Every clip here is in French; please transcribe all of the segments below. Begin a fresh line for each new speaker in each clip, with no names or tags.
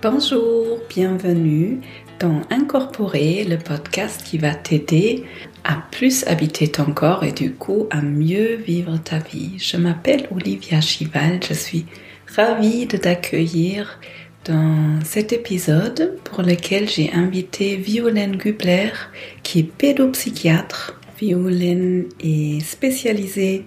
Bonjour, bienvenue dans Incorporer, le podcast qui va t'aider à plus habiter ton corps et du coup à mieux vivre ta vie. Je m'appelle Olivia Chival, je suis ravie de t'accueillir dans cet épisode pour lequel j'ai invité Violaine Gubler qui est pédopsychiatre. Violaine est spécialisée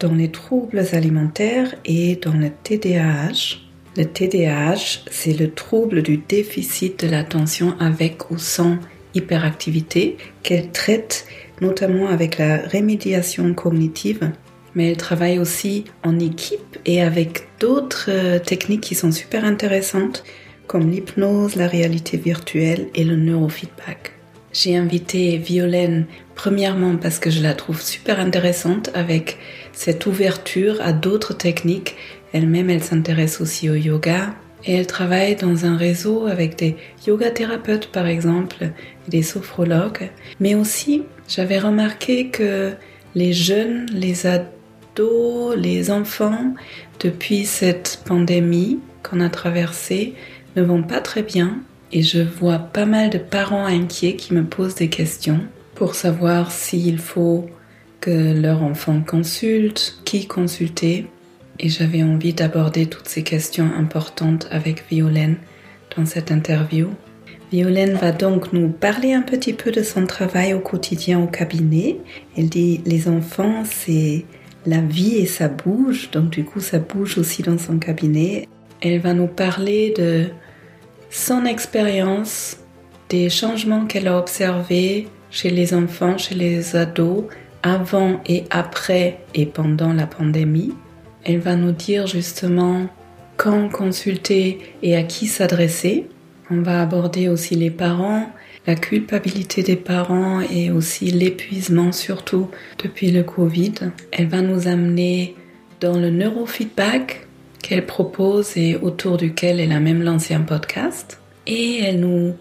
dans les troubles alimentaires et dans le TDAH. Le TDAH, c'est le trouble du déficit de l'attention avec ou sans hyperactivité qu'elle traite notamment avec la rémédiation cognitive, mais elle travaille aussi en équipe et avec d'autres euh, techniques qui sont super intéressantes comme l'hypnose, la réalité virtuelle et le neurofeedback. J'ai invité Violaine premièrement parce que je la trouve super intéressante avec cette ouverture à d'autres techniques elle-même, elle s'intéresse aussi au yoga et elle travaille dans un réseau avec des yoga thérapeutes par exemple et des sophrologues. Mais aussi, j'avais remarqué que les jeunes, les ados, les enfants, depuis cette pandémie qu'on a traversée, ne vont pas très bien et je vois pas mal de parents inquiets qui me posent des questions pour savoir s'il faut que leur enfant consulte, qui consulter et j'avais envie d'aborder toutes ces questions importantes avec Violaine dans cette interview. Violaine va donc nous parler un petit peu de son travail au quotidien au cabinet. Elle dit les enfants, c'est la vie et ça bouge, donc du coup ça bouge aussi dans son cabinet. Elle va nous parler de son expérience, des changements qu'elle a observés chez les enfants, chez les ados, avant et après et pendant la pandémie. Elle va nous dire justement quand consulter et à qui s'adresser. On va aborder aussi les parents, la culpabilité des parents et aussi l'épuisement surtout depuis le Covid. Elle va nous amener dans le neurofeedback qu'elle propose et autour duquel elle a même lancé un podcast. Et elle nous,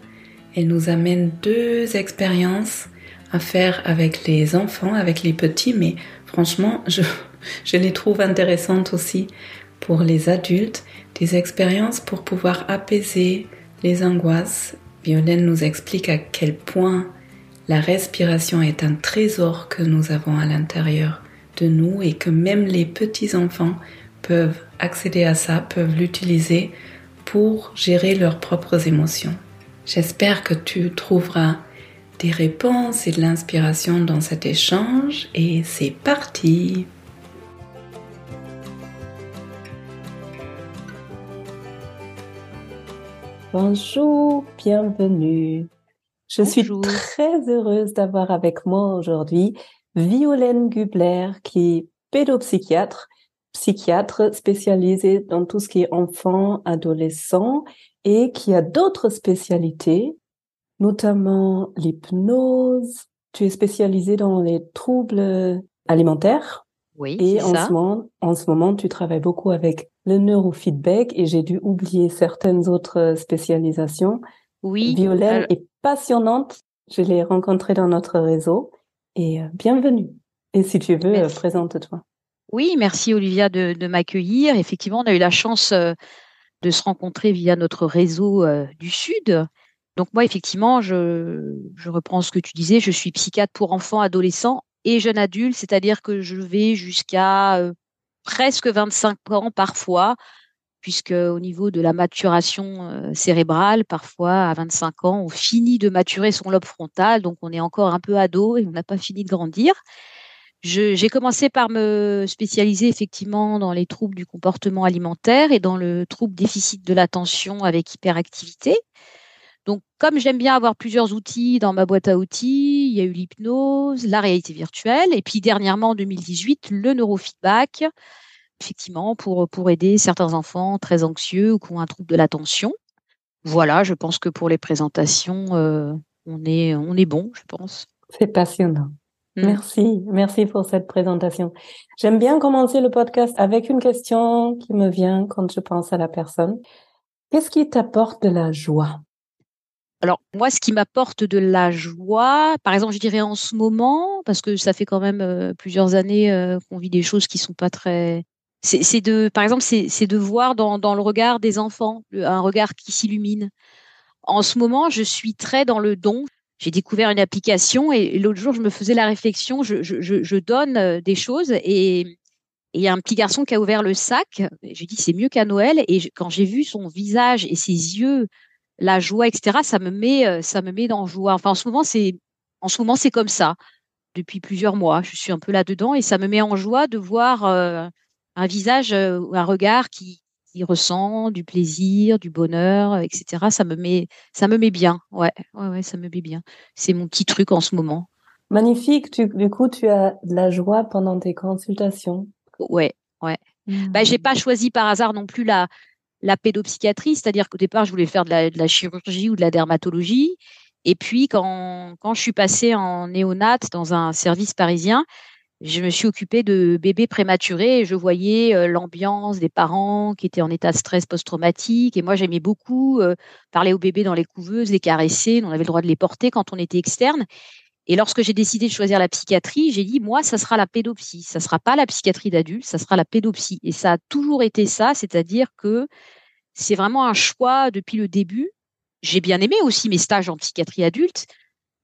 elle nous amène deux expériences à faire avec les enfants, avec les petits, mais franchement, je, je les trouve intéressantes aussi pour les adultes, des expériences pour pouvoir apaiser les angoisses. Violaine nous explique à quel point la respiration est un trésor que nous avons à l'intérieur de nous et que même les petits enfants peuvent accéder à ça, peuvent l'utiliser pour gérer leurs propres émotions. J'espère que tu trouveras des réponses et de l'inspiration dans cet échange et c'est parti Bonjour, bienvenue. Je suis très heureuse d'avoir avec moi aujourd'hui Violaine Gubler, qui est pédopsychiatre, psychiatre spécialisée dans tout ce qui est enfant, adolescent et qui a d'autres spécialités, notamment l'hypnose. Tu es spécialisée dans les troubles alimentaires?
Oui,
et en
ça.
ce moment, en ce moment, tu travailles beaucoup avec le neurofeedback et j'ai dû oublier certaines autres spécialisations.
Oui.
Violaine est passionnante. Je l'ai rencontrée dans notre réseau et euh, bienvenue. Et si tu veux, euh, présente-toi.
Oui, merci Olivia de, de m'accueillir. Effectivement, on a eu la chance euh, de se rencontrer via notre réseau euh, du Sud. Donc moi, effectivement, je, je reprends ce que tu disais, je suis psychiatre pour enfants, adolescents et jeunes adultes, c'est-à-dire que je vais jusqu'à euh, presque 25 ans parfois, puisque au niveau de la maturation euh, cérébrale, parfois à 25 ans, on finit de maturer son lobe frontal, donc on est encore un peu ado et on n'a pas fini de grandir. J'ai commencé par me spécialiser effectivement dans les troubles du comportement alimentaire et dans le trouble déficit de l'attention avec hyperactivité. Donc, comme j'aime bien avoir plusieurs outils dans ma boîte à outils, il y a eu l'hypnose, la réalité virtuelle, et puis dernièrement en 2018, le neurofeedback, effectivement, pour, pour aider certains enfants très anxieux ou qui ont un trouble de l'attention. Voilà, je pense que pour les présentations, euh, on, est, on est bon, je pense.
C'est passionnant. Mmh. Merci, merci pour cette présentation. J'aime bien commencer le podcast avec une question qui me vient quand je pense à la personne. Qu'est-ce qui t'apporte de la joie?
Alors moi, ce qui m'apporte de la joie, par exemple, je dirais en ce moment, parce que ça fait quand même euh, plusieurs années euh, qu'on vit des choses qui sont pas très c'est de, par exemple, c'est de voir dans, le regard des enfants un regard qui s'illumine. En ce moment, je suis très dans le don. J'ai découvert une application et, l'autre jour, je me faisais la réflexion. Je donne euh, des choses et il y a un petit garçon qui a ouvert le sac. J'ai dit c'est mieux qu'à Noël. Et quand j'ai vu son visage et ses yeux, la joie, etc., ça me met, euh, ça me met dans joie. Enfin, en ce moment, c'est, en ce moment, c'est comme ça depuis plusieurs mois. Je suis un peu là-dedans et ça me met en joie de voir euh, un visage, euh, un regard qui, qui, ressent du plaisir, du bonheur, etc. Ça me met, ça me met bien. Ouais, ouais, ouais, ça me met bien. C'est mon petit truc en ce moment.
Magnifique. Tu, du coup, tu as de la joie pendant tes consultations?
Ouais, ouais. Mmh. Bah, j'ai pas choisi par hasard non plus la, la pédopsychiatrie, c'est-à-dire qu'au départ, je voulais faire de la, chirurgie ou de la dermatologie. Et puis, quand, quand je suis passée en néonate dans un service parisien, je me suis occupée de bébés prématurés et je voyais euh, l'ambiance des parents qui étaient en état de stress post-traumatique. Et moi, j'aimais beaucoup euh, parler aux bébés dans les couveuses, les caresser. On avait le droit de les porter quand on était externe. Et lorsque j'ai décidé de choisir la psychiatrie, j'ai dit, moi, ça sera la pédopsie. Ça sera pas la psychiatrie d'adulte, ça sera la pédopsie. Et ça a toujours été ça, c'est-à-dire que c'est vraiment un choix depuis le début. J'ai bien aimé aussi mes stages en psychiatrie adulte,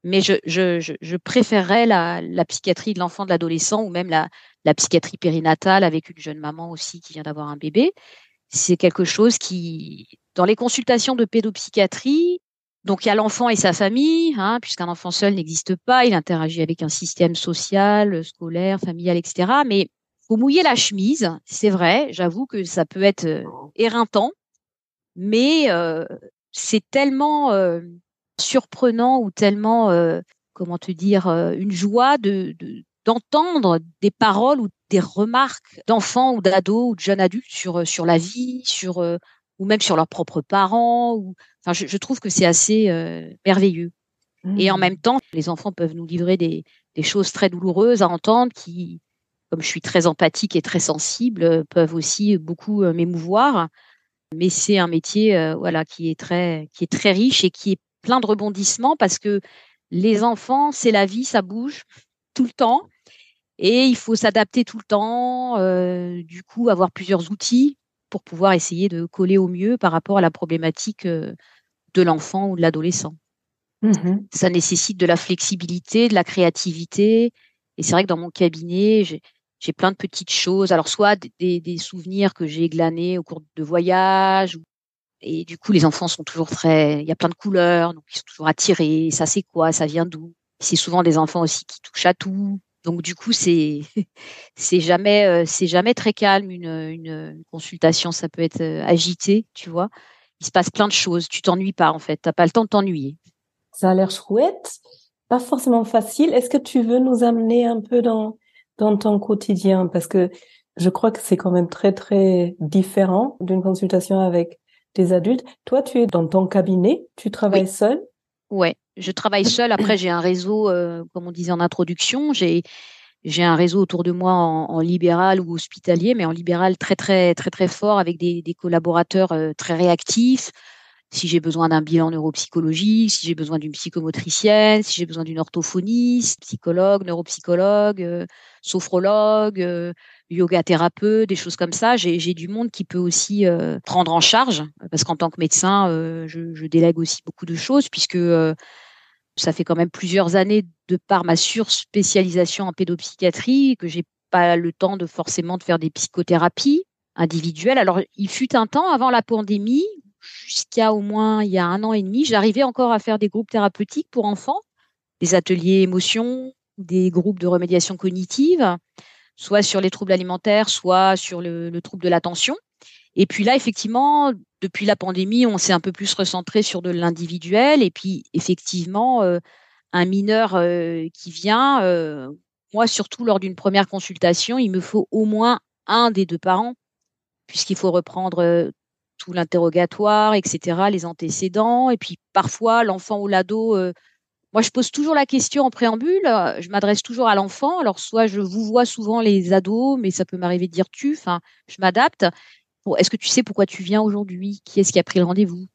mais je, je, je, préférerais la, la, psychiatrie de l'enfant, de l'adolescent ou même la, la psychiatrie périnatale avec une jeune maman aussi qui vient d'avoir un bébé. C'est quelque chose qui, dans les consultations de pédopsychiatrie, donc il y a l'enfant et sa famille, hein, puisqu'un enfant seul n'existe pas, il interagit avec un système social, scolaire, familial, etc. Mais faut mouiller la chemise, c'est vrai. J'avoue que ça peut être euh, éreintant, mais euh, c'est tellement euh, surprenant ou tellement, comment te dire, une joie de, d'entendre des paroles ou des remarques d'enfants ou d'ados ou de jeunes adultes sur sur la vie, sur ou même sur leurs propres parents. Ou, enfin, je, je trouve que c'est assez merveilleux. Et en mmh. même temps, les enfants peuvent nous livrer des, des, choses très douloureuses à entendre qui, comme je suis très empathique et très sensible, peuvent aussi beaucoup m'émouvoir. Mais c'est un métier, euh, voilà, qui est très, qui est très riche et qui est plein de rebondissements parce que les enfants, c'est la vie, ça bouge tout le temps et il faut s'adapter tout le temps. Euh, du coup, avoir plusieurs outils pour pouvoir essayer de coller au mieux par rapport à la problématique euh, de l'enfant ou de l'adolescent. Mmh Ça nécessite de la flexibilité, de la créativité. Et c'est vrai que dans mon cabinet, j'ai plein de petites choses. Alors, soit des, des souvenirs que j'ai glanés au cours de voyages. Et du coup, les enfants sont toujours très. Il y a plein de couleurs, donc ils sont toujours attirés. Ça, c'est quoi? Ça vient d'où? C'est souvent des enfants aussi qui touchent à tout. Donc du coup, c'est c'est jamais euh, c'est jamais très calme une, une, consultation. Ça peut être euh, agité, tu vois. Il se passe plein de choses. Tu t'ennuies pas en fait. T'as pas le temps de t'ennuyer.
Ça a l'air chouette, pas forcément facile. Est-ce que tu veux nous amener un peu dans dans ton quotidien? Parce que je crois que c'est quand même très très différent d'une consultation avec des adultes. Toi, tu es dans ton cabinet, tu travailles seul.
Ouais, je travaille seule. Après, j'ai un réseau, euh, comme on disait en introduction, j'ai j'ai un réseau autour de moi en, libéral ou hospitalier, mais en libéral très très très très fort avec des, des collaborateurs euh, très réactifs. Si j'ai besoin d'un bilan neuropsychologique, si j'ai besoin d'une psychomotricienne, si j'ai besoin d'une orthophoniste, psychologue, neuropsychologue, euh, sophrologue, euh, yoga thérapeute, des choses comme ça, j'ai du monde qui peut aussi prendre en charge, parce qu'en tant que médecin, je, je, délègue aussi beaucoup de choses, puisque ça fait quand même plusieurs années de par ma surspécialisation en pédopsychiatrie que j'ai pas le temps de forcément de faire des psychothérapies individuelles. Alors, il fut un temps avant la pandémie, jusqu'à au moins il y a un an et demi, j'arrivais encore à faire des groupes thérapeutiques pour enfants, des ateliers émotions, des groupes de remédiation cognitive, soit sur les troubles alimentaires, soit sur le, le trouble de l'attention. Et puis là, effectivement, depuis la pandémie, on s'est un peu plus recentré sur de l'individuel. Et puis, effectivement, euh, un mineur euh, qui vient, euh, moi, surtout lors d'une première consultation, il me faut au moins un des deux parents, puisqu'il faut reprendre tout l'interrogatoire, etc., les antécédents. Et puis, parfois, l'enfant ou l'ado moi, je pose toujours la question en préambule. Je m'adresse toujours à l'enfant. Alors, soit je vous vois souvent les ados, mais ça peut m'arriver de dire tu. Enfin, je m'adapte. Est-ce que tu sais pourquoi tu viens aujourd'hui? Qui est-ce qui a pris le rendez-vous?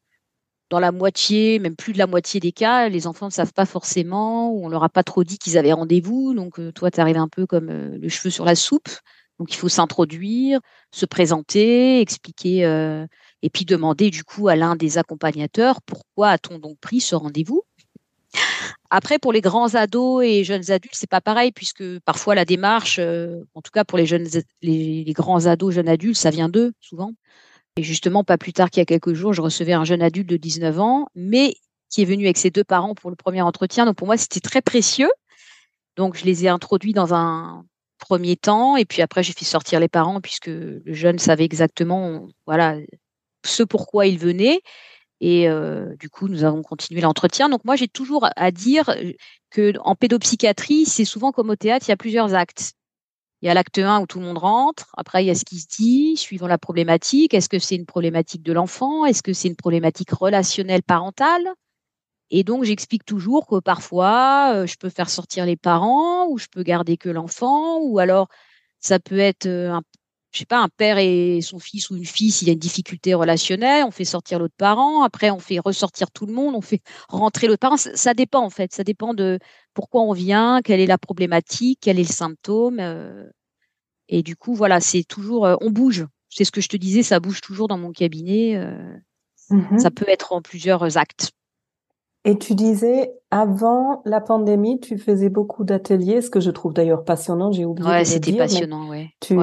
Dans la moitié, même plus de la moitié des cas, les enfants ne savent pas forcément, ou on leur a pas trop dit qu'ils avaient rendez-vous. Donc, euh, toi, tu arrives un peu comme euh, le cheveu sur la soupe. Donc il faut s'introduire, se présenter, expliquer euh, et puis demander du coup à l'un des accompagnateurs pourquoi a-t-on donc pris ce rendez-vous? Après, pour les grands ados et jeunes adultes, c'est pas pareil puisque parfois la démarche, euh, en tout cas pour les jeunes, les, les grands ados, jeunes adultes, ça vient d'eux souvent. Et justement, pas plus tard qu'il y a quelques jours, je recevais un jeune adulte de 19 ans, mais qui est venu avec ses deux parents pour le premier entretien. Donc pour moi, c'était très précieux. Donc je les ai introduits dans un premier temps, et puis après j'ai fait sortir les parents puisque le jeune savait exactement, voilà, ce pourquoi il venait. Et euh, du coup, nous avons continué l'entretien. Donc moi, j'ai toujours à dire que en pédopsychiatrie, c'est souvent comme au théâtre, il y a plusieurs actes. Il y a l'acte 1 où tout le monde rentre. Après, il y a ce qui se dit, suivant la problématique. Est-ce que c'est une problématique de l'enfant? Est-ce que c'est une problématique relationnelle parentale? Et donc, j'explique toujours que parfois, euh, je peux faire sortir les parents, ou je peux garder que l'enfant, ou alors ça peut être euh, un je sais pas, un père et son fils ou une fille, s'il y a une difficulté relationnelle, on fait sortir l'autre parent, après on fait ressortir tout le monde, on fait rentrer l'autre parent. Ça, dépend en fait, ça dépend de pourquoi on vient, quelle est la problématique, quel est le symptôme. Euh, et du coup, voilà, c'est toujours, euh, on bouge. C'est ce que je te disais, ça bouge toujours dans mon cabinet. Euh, mmh ça peut être en plusieurs actes.
Et tu disais, avant la pandémie, tu faisais beaucoup d'ateliers, ce que je trouve d'ailleurs passionnant, j'ai oublié
ouais, c'était passionnant, ouais.
Tu,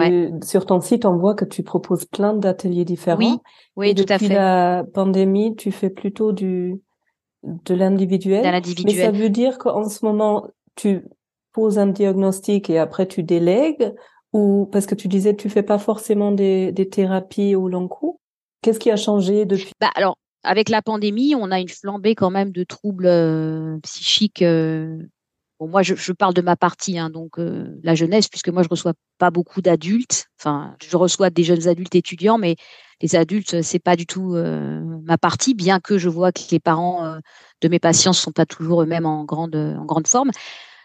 Sur ton site, on voit que tu proposes plein d'ateliers différents.
Oui, oui,
Et
tout à
depuis
fait.
la pandémie, tu fais plutôt du, de l'individuel. Mais ça veut dire qu'en ce moment, tu poses un diagnostic et après tu délègues ou parce que tu disais tu fais pas forcément des, des thérapies au long cours. Qu'est-ce qui a changé depuis?
Bah, alors, avec la pandémie, on a une flambée quand même de troubles euh, psychiques. euh, moi, je, parle de ma partie, hein, donc euh, la jeunesse, puisque moi, je reçois pas beaucoup d'adultes. Enfin, je reçois des jeunes adultes étudiants, mais les adultes, c'est pas du tout ma partie, bien que je vois que les parents de mes patients sont pas toujours eux-mêmes en grande, en grande forme.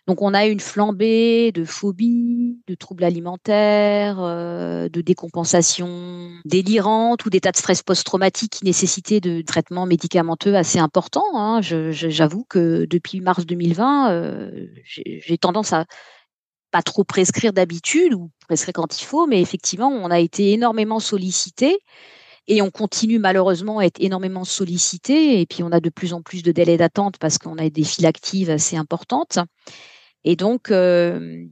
Donc, on a une flambée de phobies, de troubles alimentaires, euh, de décompensation délirante ou d'états de stress post-traumatique qui nécessitaient de traitements médicamenteux assez importants. Hein. J'avoue que depuis mars 2020, euh, j'ai tendance à pas trop prescrire d'habitude ou prescrire quand il faut, mais effectivement, on a été énormément sollicité et on continue malheureusement à être énormément sollicité. Et puis, on a de plus en plus de délais d'attente parce qu'on a des files actives assez importantes. Et donc, euh,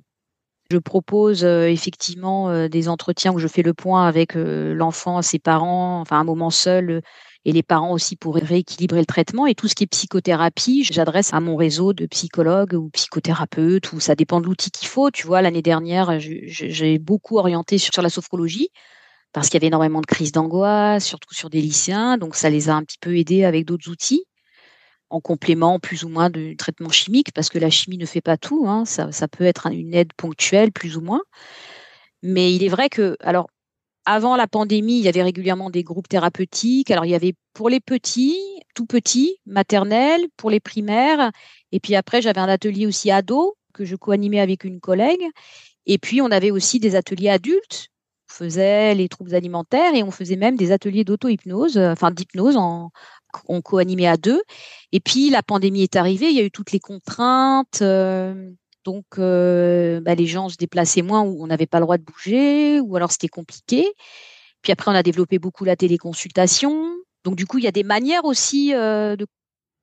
je propose euh, effectivement euh, des entretiens où je fais le point avec l'enfant, ses parents, enfin un moment seul, et les parents aussi pour rééquilibrer le traitement. Et tout ce qui est psychothérapie, j'adresse à mon réseau de psychologues ou psychothérapeutes, ou ça dépend de l'outil qu'il faut. Tu vois, l'année dernière, j'ai beaucoup orienté sur, sur la sophrologie parce qu'il y avait énormément de crises d'angoisse, surtout sur des lycéens. Donc, ça les a un petit peu aidés avec d'autres outils en complément plus ou moins du traitement chimique, parce que la chimie ne fait pas tout. hein. Ça, ça peut être une aide ponctuelle, plus ou moins. Mais il est vrai que, alors, avant la pandémie, il y avait régulièrement des groupes thérapeutiques. Alors, il y avait pour les petits, tout petits, maternels, pour les primaires. Et puis après, j'avais un atelier aussi ado que je co-animais avec une collègue. Et puis, on avait aussi des ateliers adultes. On faisait les troubles alimentaires et on faisait même des ateliers d'auto-hypnose, euh, enfin d'hypnose en, on co-animait à deux. Et puis la pandémie est arrivée, il y a eu toutes les contraintes, euh, donc euh, bah, les gens se déplaçaient moins ou on n'avait pas le droit de bouger, ou alors c'était compliqué. Puis après on a développé beaucoup la téléconsultation. Donc du coup il y a des manières aussi euh,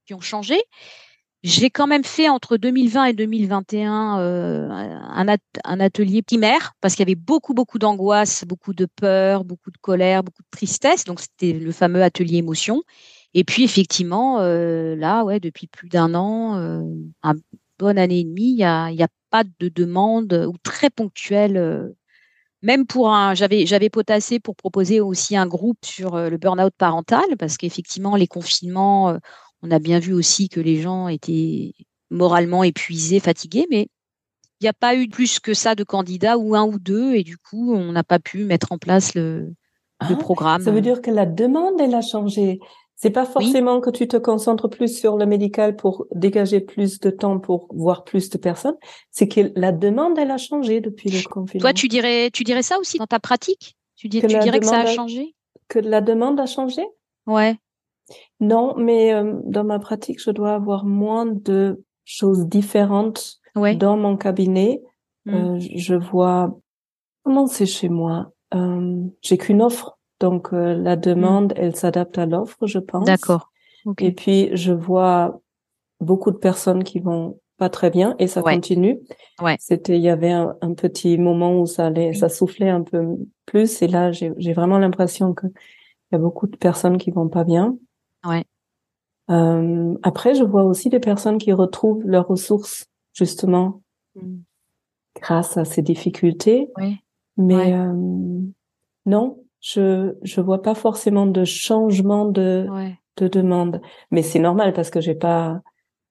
qui ont changé. J'ai quand même fait entre 2020 et 2021 euh, un, un atelier primaire parce qu'il y avait beaucoup beaucoup d'angoisse, beaucoup de peur, beaucoup de colère, beaucoup de tristesse. Donc c'était le fameux atelier émotion. Et puis effectivement, euh, là, ouais, depuis plus d'un an, euh, un bonne année et demie, il y a, y a pas de demande ou très ponctuelle. euh, même pour un, j'avais j'avais potassé pour proposer aussi un groupe sur euh, le burn-out parental parce qu'effectivement les confinements, euh, on a bien vu aussi que les gens étaient moralement épuisés, fatigués, mais il n'y a pas eu plus que ça de candidats ou un ou deux et du coup on n'a pas pu mettre en place le, le
Ah,
programme.
Ça veut dire que la demande, elle a changé. C'est pas forcément que tu te concentres plus sur le médical pour dégager plus de temps pour voir plus de personnes. C'est que la demande, elle a changé depuis le confinement.
Toi, tu dirais, tu dirais ça aussi dans ta pratique? Tu, dis,
Que
tu dirais que ça a
a-
changé?
Que la demande a changé?
Ouais.
Non, mais euh, dans ma pratique, je dois avoir moins de choses différentes
Ouais.
dans mon cabinet.
Mm.
Euh, je vois Comment c'est chez moi euh, J'ai qu'une offre, donc euh, la demande, elle s'adapte à l'offre, je pense.
D'accord.
Et puis je vois beaucoup de personnes qui vont pas très bien et ça continue.
Ouais.
C'était, il y avait un, petit moment où ça allait, ça soufflait un peu plus et là j'ai vraiment l'impression que il y a beaucoup de personnes qui vont pas bien.
Ouais.
Euh, après, je vois aussi des personnes qui retrouvent leurs ressources justement mm. grâce à ces difficultés.
Oui.
Mais euh, non, je je vois pas forcément de changement de de demande. Mais c'est normal parce que j'ai pas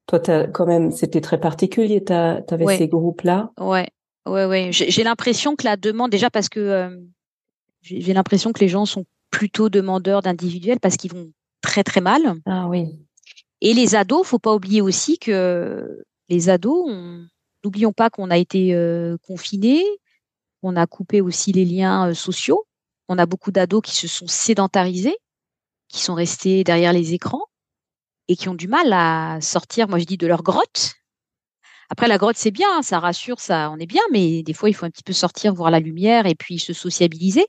toi, as, quand même, c'était très particulier. Tu avais ces groupes-là.
Ouais, ouais, ouais. J'ai l'impression que la demande, déjà parce que euh, j'ai l'impression que les gens sont plutôt demandeurs d'individuels parce qu'ils vont très très mal.
Ah oui.
Et les ados, faut pas oublier aussi que les ados, n'oublions pas qu'on a été euh, confinés, on a coupé aussi les liens euh, sociaux. On a beaucoup d'ados qui se sont sédentarisés, qui sont restés derrière les écrans et qui ont du mal à sortir, moi je dis, de leur grotte. Après, la grotte, c'est bien, ça rassure, ça, on est bien, mais des fois, il faut un petit peu sortir, voir la lumière et puis se sociabiliser.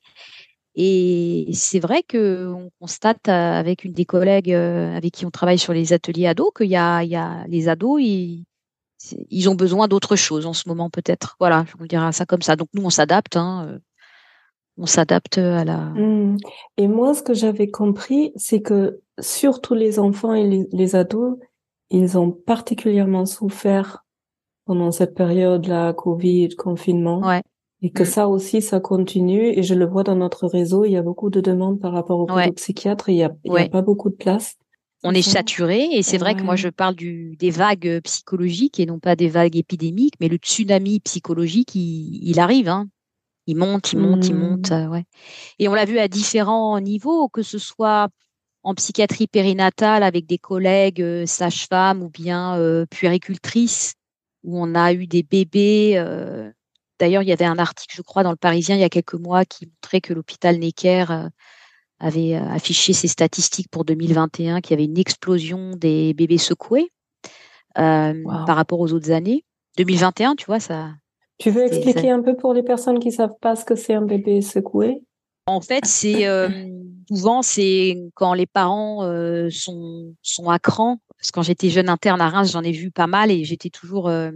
Et c'est vrai que on constate avec une des collègues euh, avec qui on travaille sur les ateliers ados qu'il y a, les ados, ils, ont besoin d'autre chose en ce moment peut-être. Voilà, vous dirais ça comme ça. Donc nous, on s'adapte. Hein, euh, on s'adapte à la.
Mmh. Et moi, ce que j'avais compris, c'est que surtout les enfants et les, ados, ils ont particulièrement souffert pendant cette période-là, Covid, confinement.
Ouais.
Et que mm. ça aussi, ça continue. Et je le vois dans notre réseau, il y a beaucoup de demandes par rapport aux ouais. psychiatres. Il y a, a pas beaucoup de place.
On est saturé et c'est vrai que moi je parle du, des vagues psychologiques et non pas des vagues épidémiques, mais le tsunami psychologique, il, il arrive. Hein. Il monte, il monte, il monte. Mm. Euh, ouais. Et on l'a vu à différents niveaux, que ce soit en psychiatrie périnatale avec des collègues euh, sages-femmes ou bien euh, puéricultrices, où on a eu des bébés. Euh, d'ailleurs, il y avait un article, je crois, dans le Parisien il y a quelques mois qui montrait que l'hôpital Necker avait affiché ses statistiques pour 2021, qu'il y avait une explosion des bébés secoués par rapport aux autres années. 2021, tu vois, ça.
Tu veux expliquer un peu pour les personnes qui savent pas ce que c'est un bébé secoué?
En fait, c'est souvent, c'est quand les parents euh, sont, sont à cran. Parce que quand j'étais jeune interne à Reims, j'en ai vu pas mal et j'étais toujours euh,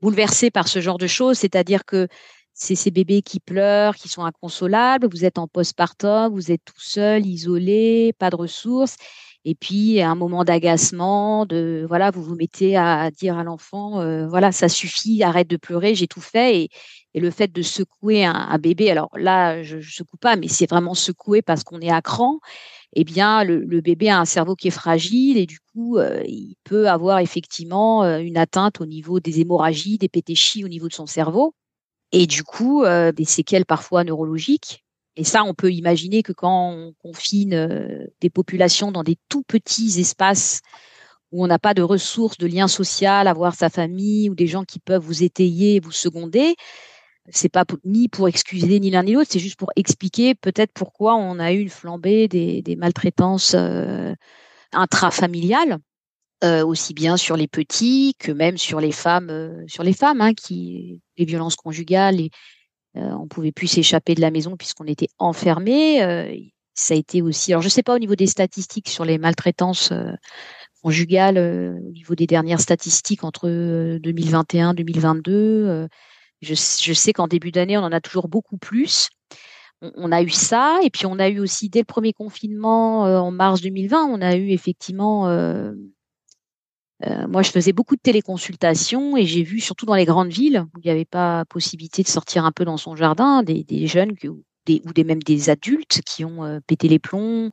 bouleversée par ce genre de choses. C'est-à-dire que c'est ces bébés qui pleurent, qui sont inconsolables. Vous êtes en postpartum, vous êtes tout seul, isolé, pas de ressources. Et puis, un moment d'agacement, de voilà, vous vous mettez à dire à l'enfant, euh, voilà, ça suffit, arrête de pleurer, j'ai tout fait. Et, le fait de secouer un, bébé, alors là, je ne secoue pas, mais c'est vraiment secoué parce qu'on est à cran, eh bien, le, bébé a un cerveau qui est fragile et du coup, euh, il peut avoir effectivement euh, une atteinte au niveau des hémorragies, des pétéchies au niveau de son cerveau. Et du coup, des séquelles parfois neurologiques. Et ça, on peut imaginer que quand on confine des populations dans des tout petits espaces où on n'a pas de ressources, de liens sociaux, avoir sa famille ou des gens qui peuvent vous étayer, vous seconder, c'est pas ni pour excuser ni l'un ni l'autre, c'est juste pour expliquer peut-être pourquoi on a eu une flambée des, maltraitances euh, intrafamiliales, euh, aussi bien sur les petits que même sur les femmes, euh, sur les femmes, hein, qui les violences conjugales, et, on pouvait plus s'échapper de la maison puisqu'on était enfermé. ça a été aussi, alors je sais pas au niveau des statistiques sur les maltraitances conjugales, au niveau des dernières statistiques entre 2021 2022 je, sais qu'en début d'année, on en a toujours beaucoup plus. On, a eu ça, et puis on a eu aussi dès le premier confinement euh, en mars 2020, on a eu effectivement. Euh, euh, moi, je faisais beaucoup de téléconsultations et j'ai vu, surtout dans les grandes villes, où il n'y avait pas possibilité de sortir un peu dans son jardin, des, jeunes ou des, même des adultes qui ont pété les plombs,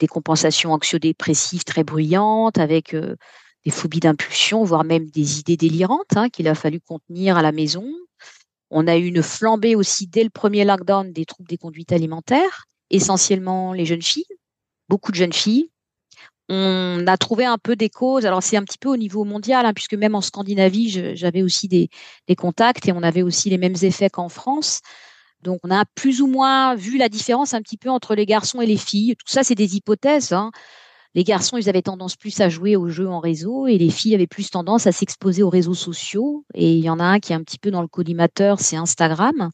des compensations anxio-dépressives très bruyantes, avec des phobies d'impulsion, voire même des idées délirantes hein, qu'il a fallu contenir à la maison. On a eu une flambée aussi dès le premier lockdown des troubles des conduites alimentaires, essentiellement les jeunes filles, beaucoup de jeunes filles. On a trouvé un peu des causes. Alors c'est un petit peu au niveau mondial, hein, puisque même en Scandinavie, j'avais aussi des, contacts et on avait aussi les mêmes effets qu'en France. Donc on a plus ou moins vu la différence un petit peu entre les garçons et les filles. Tout ça, c'est des hypothèses. Hein les garçons, ils avaient tendance plus à jouer aux jeux en réseau et les filles avaient plus tendance à s'exposer aux réseaux sociaux. Et il y en a un qui est un petit peu dans le collimateur, c'est Instagram.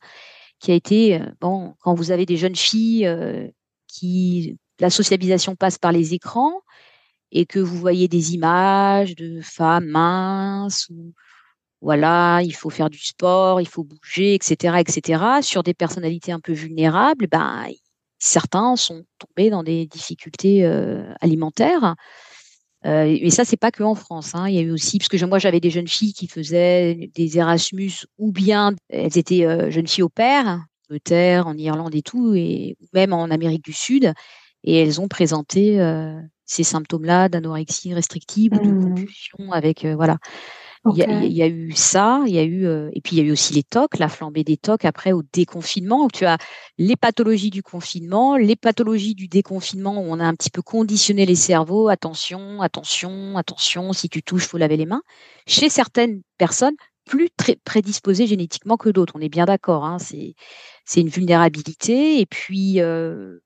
qui a été bon quand vous avez des jeunes filles qui la socialisation passe par les écrans et que vous voyez des images de femmes minces ou voilà, il faut faire du sport, il faut bouger, etc., etc. Sur des personnalités un peu vulnérables, ben certains sont tombés dans des difficultés euh, alimentaires. Euh, et ça, c'est pas que en France. Hein. Il y a eu aussi, parce que moi, j'avais des jeunes filles qui faisaient des Erasmus, ou bien elles étaient euh, jeunes filles au père, de terre, en Irlande et tout, et même en Amérique du Sud, et elles ont présenté euh, ces symptômes-là d'anorexie restrictive ou de mmh. compulsion avec voilà. Il, y a, eu ça, il y a eu euh, et puis il y a eu aussi les tocs, la flambée des tocs après au déconfinement. tu as les pathologies du confinement, les pathologies du déconfinement où on a un petit peu conditionné les cerveaux. Attention, attention, attention. Si tu touches, faut laver les mains. Chez certaines personnes plus très prédisposées génétiquement que d'autres. On est bien d'accord. Hein, c'est c'est une vulnérabilité et puis euh,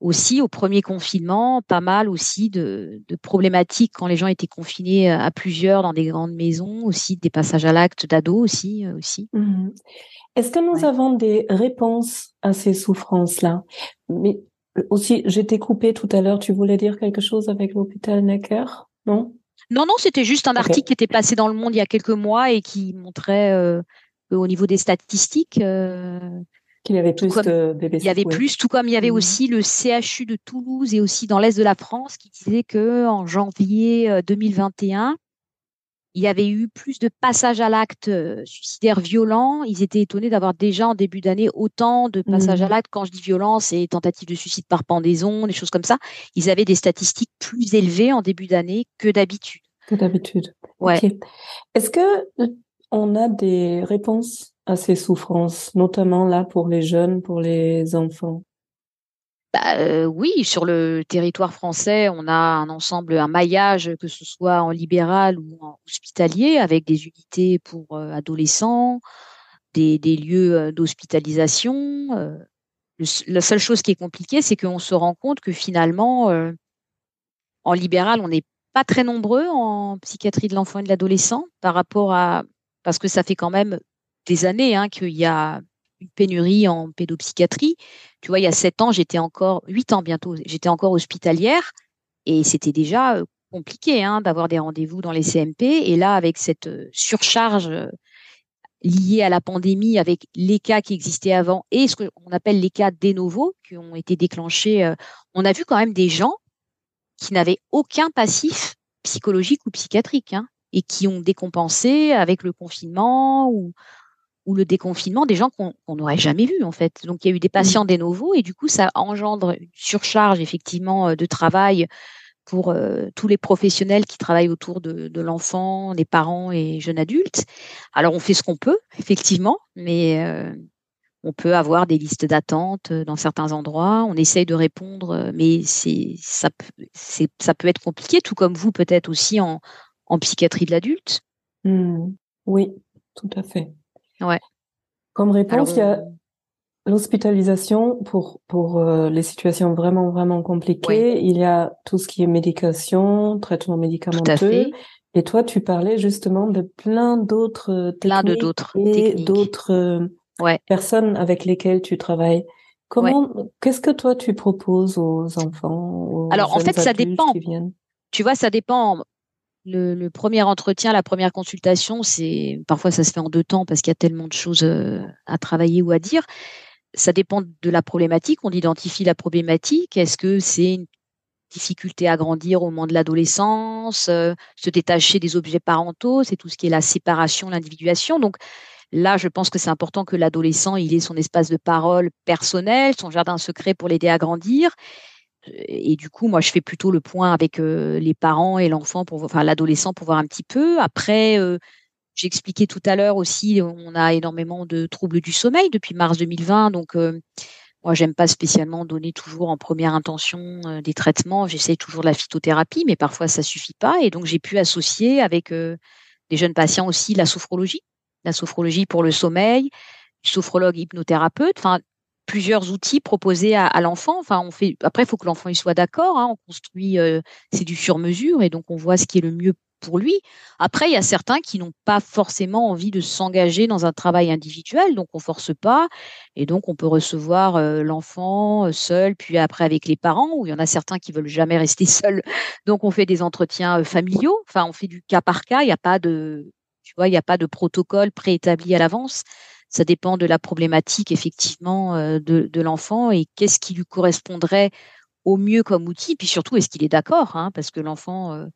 aussi au premier confinement, pas mal aussi de, problématiques quand les gens étaient confinés à plusieurs dans des grandes maisons, aussi des passages à l'acte d'ados aussi. Euh, aussi.
Mmh Est-ce que nous avons des réponses à ces souffrances-là? Mais aussi, j'étais coupée tout à l'heure. Tu voulais dire quelque chose avec l'hôpital Necker, non?
Non, non, c'était juste un article qui était passé dans le Monde il y a quelques mois et qui montrait euh, au niveau des statistiques. Euh,
il y avait plus de
Il y avait plus, tout comme il y avait mmh. aussi le CHU de Toulouse et aussi dans l'est de la France qui disait que en janvier 2021, euh, il y avait eu plus de passages à l'acte euh, suicidaires violents. Ils étaient étonnés d'avoir déjà en début d'année autant de passages à mmh. l'acte. Quand je dis violence et tentative de suicide par pendaison, des choses comme ça, ils avaient des statistiques plus élevées en début d'année que d'habitude.
Que d'habitude. Ouais. Est-ce que euh, on a des réponses à ces souffrances, notamment là pour les jeunes, pour les enfants?
Bah, euh, oui, sur le territoire français, on a un ensemble, un maillage, que ce soit en libéral ou en hospitalier, avec des unités pour euh, adolescents, des, lieux euh, d'hospitalisation. la seule chose qui est compliquée, c'est qu'on se rend compte que finalement, en libéral, on n'est pas très nombreux en psychiatrie de l'enfant et de l'adolescent par rapport à parce que ça fait quand même des années hein, qu'il y a une pénurie en pédopsychiatrie. Tu vois, il y a sept ans, j'étais encore, huit ans bientôt, j'étais encore hospitalière et c'était déjà euh, compliqué hein, d'avoir des rendez-vous dans les CMP. Et là, avec cette euh, surcharge euh, liée à la pandémie, avec les cas qui existaient avant et ce qu'on appelle les cas de novo qui ont été déclenchés, on a vu quand même des gens qui n'avaient aucun passif psychologique ou psychiatrique hein, et qui ont décompensé avec le confinement ou ou le déconfinement des gens qu'on n'aurait jamais vus en fait. Donc il y a eu des mmh. patients des nouveaux et du coup ça engendre une surcharge effectivement euh, de travail pour euh, tous les professionnels qui travaillent autour de, l'enfant, des parents et jeunes adultes. Alors on fait ce qu'on peut effectivement, mais euh, on peut avoir des listes d'attente dans certains endroits. On essaye de répondre, mais c'est ça, ça peut être compliqué, tout comme vous peut-être aussi en, en psychiatrie de l'adulte.
Mmh. Oui, tout à fait.
Ouais.
Comme réponse, il y a l'hospitalisation pour pour euh, les situations vraiment vraiment compliquées. Il y a tout ce qui est médication, traitement médicamenteux. Et toi, tu parlais justement de plein d'autres
plein de d'autres
et d'autres euh,
ouais.
personnes avec lesquelles tu travailles. Comment, qu'est-ce que toi tu proposes aux enfants aux
Alors en fait, ça dépend. Tu vois, ça dépend le, premier entretien, la première consultation, c'est parfois ça se fait en deux temps parce qu'il y a tellement de choses euh, à travailler ou à dire. Ça dépend de la problématique. On identifie la problématique. Est-ce que c'est une difficulté à grandir au moment de l'adolescence, euh, se détacher des objets parentaux, c'est tout ce qui est la séparation, l'individuation. Donc là, je pense que c'est important que l'adolescent ait son espace de parole personnel, son jardin secret pour l'aider à grandir et du coup, moi, je fais plutôt le point avec euh, les parents et l'enfant, enfin l'adolescent, pour voir un petit peu. Après, euh, j'ai expliqué tout à l'heure aussi, on a énormément de troubles du sommeil depuis mars 2020. Donc, euh, moi, j'aime pas spécialement donner toujours en première intention des traitements. J'essaye toujours de la phytothérapie, mais parfois ça suffit pas. Et donc, j'ai pu associer avec des jeunes patients aussi la sophrologie, la sophrologie pour le sommeil, sophrologue hypnothérapeute. Enfin, plusieurs outils proposés à, l'enfant. Enfin, on fait. Après, il faut que l'enfant il soit d'accord. Hein. On construit, euh, c'est du sur mesure, et donc on voit ce qui est le mieux pour lui. Après, il y a certains qui n'ont pas forcément envie de s'engager dans un travail individuel, donc on force pas, et donc on peut recevoir euh, l'enfant euh, seul, puis après avec les parents, ou il y en a certains qui veulent jamais rester seuls, donc on fait des entretiens familiaux. Enfin, on fait du cas par cas. Il n'y a pas de, tu vois, il n'y a pas de protocole préétabli à l'avance. Ça dépend de la problématique effectivement de, de l'enfant et qu'est-ce qui lui correspondrait au mieux comme outil, puis surtout est-ce qu'il est d'accord, hein, parce que l'enfant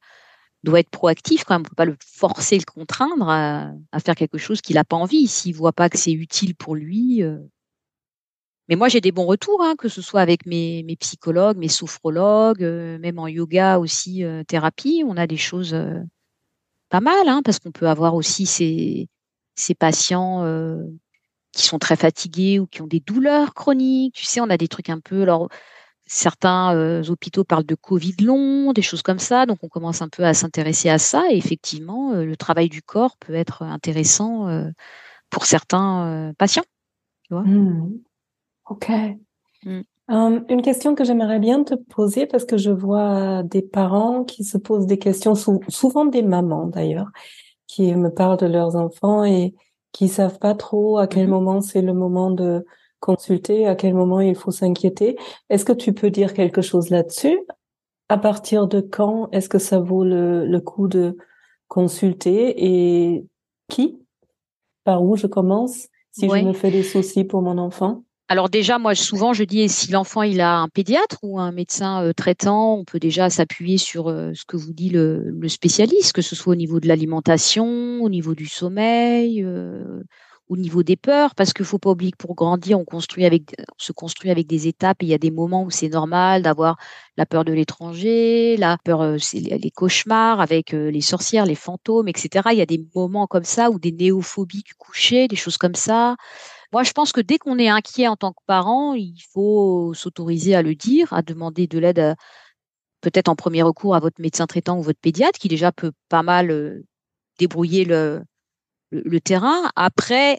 doit être proactif quand même. On peut pas le forcer, le contraindre à, faire quelque chose qu'il n'a pas envie. S'il voit pas que c'est utile pour lui. Euh. Mais moi, j'ai des bons retours, hein, que ce soit avec mes, psychologues, mes sophrologues, euh, même en yoga aussi, euh, thérapie. On a des choses pas mal, hein, parce qu'on peut avoir aussi ces, ces patients qui sont très fatigués ou qui ont des douleurs chroniques. Tu sais, on a des trucs un peu. Alors, Certains euh, hôpitaux parlent de Covid long, des choses comme ça. Donc, on commence un peu à s'intéresser à ça. Et effectivement, euh, le travail du corps peut être intéressant euh, pour certains patients.
Mmh. Ok. Mmh. Hum, une question que j'aimerais bien te poser parce que je vois des parents qui se posent des questions, souvent des mamans d'ailleurs, qui me parlent de leurs enfants et qui savent pas trop à quel mmh moment c'est le moment de consulter, à quel moment il faut s'inquiéter. Est-ce que tu peux dire quelque chose là-dessus? À partir de quand est-ce que ça vaut le, coup de consulter et qui? Par où je commence si je me fais des soucis pour mon enfant?
Alors déjà, moi, souvent, je dis, si l'enfant il a un pédiatre ou un médecin euh, traitant, on peut déjà s'appuyer sur euh, ce que vous dit le, spécialiste, que ce soit au niveau de l'alimentation, au niveau du sommeil, euh, au niveau des peurs, parce qu'il faut pas oublier que pour grandir, on se construit avec des étapes et il y a des moments où c'est normal d'avoir la peur de l'étranger, la peur, les cauchemars avec les sorcières, les fantômes, etc. Il y a des moments comme ça ou des néophobies du coucher, des choses comme ça. Moi, je pense que dès qu'on est inquiet en tant que parent, il faut s'autoriser à le dire, à demander de l'aide peut-être en premier recours à votre médecin traitant ou votre pédiatre qui déjà peut pas mal euh, débrouiller le, le, terrain. Après,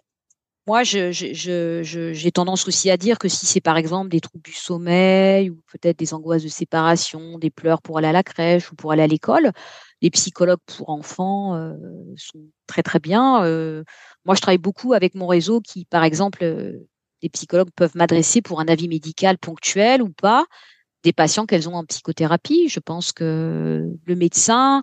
moi, j'ai je, tendance aussi à dire que si c'est par exemple des troubles du sommeil ou peut-être des angoisses de séparation, des pleurs pour aller à la crèche ou pour aller à l'école, les psychologues pour enfants euh, sont très très bien. Euh, moi, je travaille beaucoup avec mon réseau qui, par exemple, euh, les psychologues peuvent m'adresser pour un avis médical ponctuel ou pas des patients qu'elles ont en psychothérapie. Je pense que le médecin,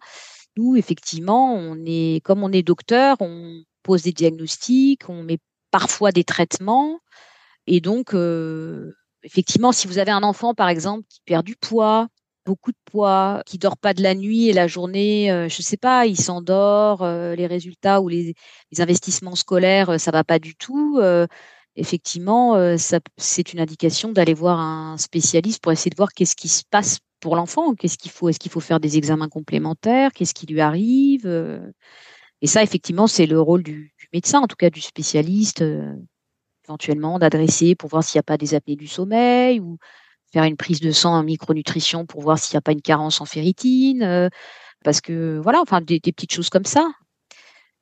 nous, effectivement, on est, comme on est docteur, on pose des diagnostics, on met parfois des traitements. Et donc, euh, effectivement, si vous avez un enfant, par exemple, qui perd du poids, beaucoup de poids, qui dort pas de la nuit et la journée, euh, je sais pas, il s'endort, euh, les résultats ou les, investissements scolaires, ça va pas du tout. effectivement, c'est une indication d'aller voir un spécialiste pour essayer de voir qu'est-ce qui se passe pour l'enfant. Qu'est-ce qu'il faut Est-ce qu'il faut faire des examens complémentaires Qu'est-ce qui lui arrive euh? Et ça, effectivement, c'est le rôle du, médecin, en tout cas du spécialiste, euh, éventuellement d'adresser pour voir s'il n'y a pas des apnées du sommeil ou faire une prise de sang en micronutrition pour voir s'il n'y a pas une carence en ferritine. Euh, parce que voilà, enfin des, petites choses comme ça.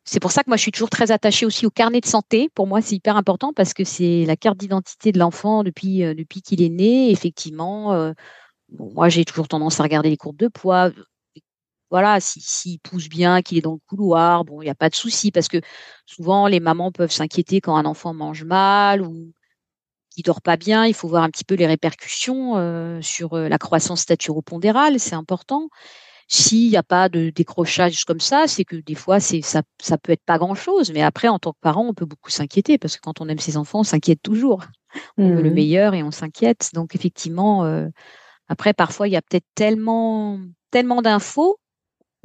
C'est pour ça que moi je suis toujours très attachée aussi au carnet de santé. Pour moi, c'est hyper important parce que c'est la carte d'identité de l'enfant depuis depuis qu'il est né. Effectivement, moi, j'ai toujours tendance à regarder les courbes de poids. Voilà, s'il pousse bien, qu'il est dans le couloir, bon, il n'y a pas de souci parce que souvent les mamans peuvent s'inquiéter quand un enfant mange mal ou qu'il dort pas bien. Il faut voir un petit peu les répercussions euh, sur euh, la croissance staturopondérale, c'est important. S'il n'y a pas de décrochage comme ça, c'est que des fois, c'est ça, ça peut être pas grand chose. Mais après, en tant que parent, on peut beaucoup s'inquiéter parce que quand on aime ses enfants, on s'inquiète toujours. On veut le mmh meilleur et on s'inquiète. Donc effectivement, euh, après, parfois, il y a peut-être tellement, tellement d'infos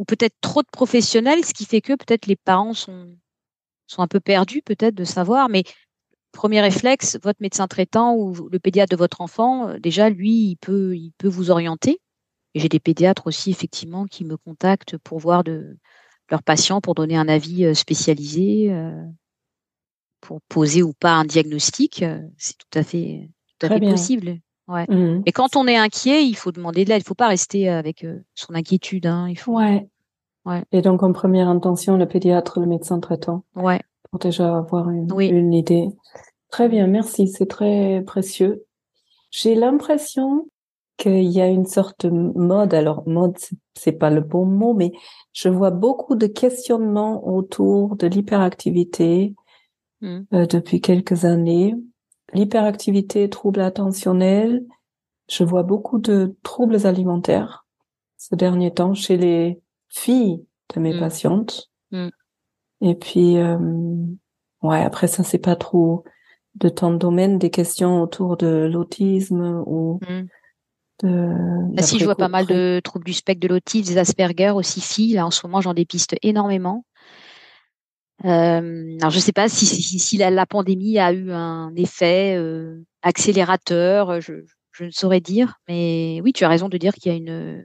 ou peut-être trop de professionnels, ce qui fait que peut-être les parents sont, sont un peu perdus peut-être de savoir. Mais premier réflexe, votre médecin traitant ou le pédiatre de votre enfant, euh, déjà, lui, il peut, il peut vous orienter. Et j'ai des pédiatres aussi, effectivement, qui me contactent pour voir de leurs patients, pour donner un avis euh, spécialisé, euh, pour poser ou pas un diagnostic. C'est tout à fait, tout à fait possible. Ouais. Mmh. Mais quand on est inquiet, il faut demander de l'aide. Il faut pas rester avec son inquiétude. Hein. Il faut...
Ouais. Ouais. Et donc, en première intention, le pédiatre, le médecin traitant.
Ouais.
Pour déjà avoir une, une idée. Très bien, merci. C'est très précieux. J'ai l'impression qu'il y a une sorte de mode. Alors, mode, c'est pas le bon mot, mais je vois beaucoup de questionnements autour de l'hyperactivité mmh. euh, depuis quelques années. L'hyperactivité, troubles attentionnels. Je vois beaucoup de troubles alimentaires ce dernier temps chez les filles de mes mmh. patientes. Mmh. Et puis, euh, ouais, après ça, c'est pas trop de tant de domaines, des questions autour de l'autisme ou
de... si, je vois pas mal de troubles du spectre de l'autisme, des Asperger aussi, filles. Là, en ce moment, j'en dépiste énormément. Euh, alors, je sais pas si, si, la, pandémie a eu un effet euh, accélérateur, je, je, ne saurais dire. Mais oui, tu as raison de dire qu'il y a une,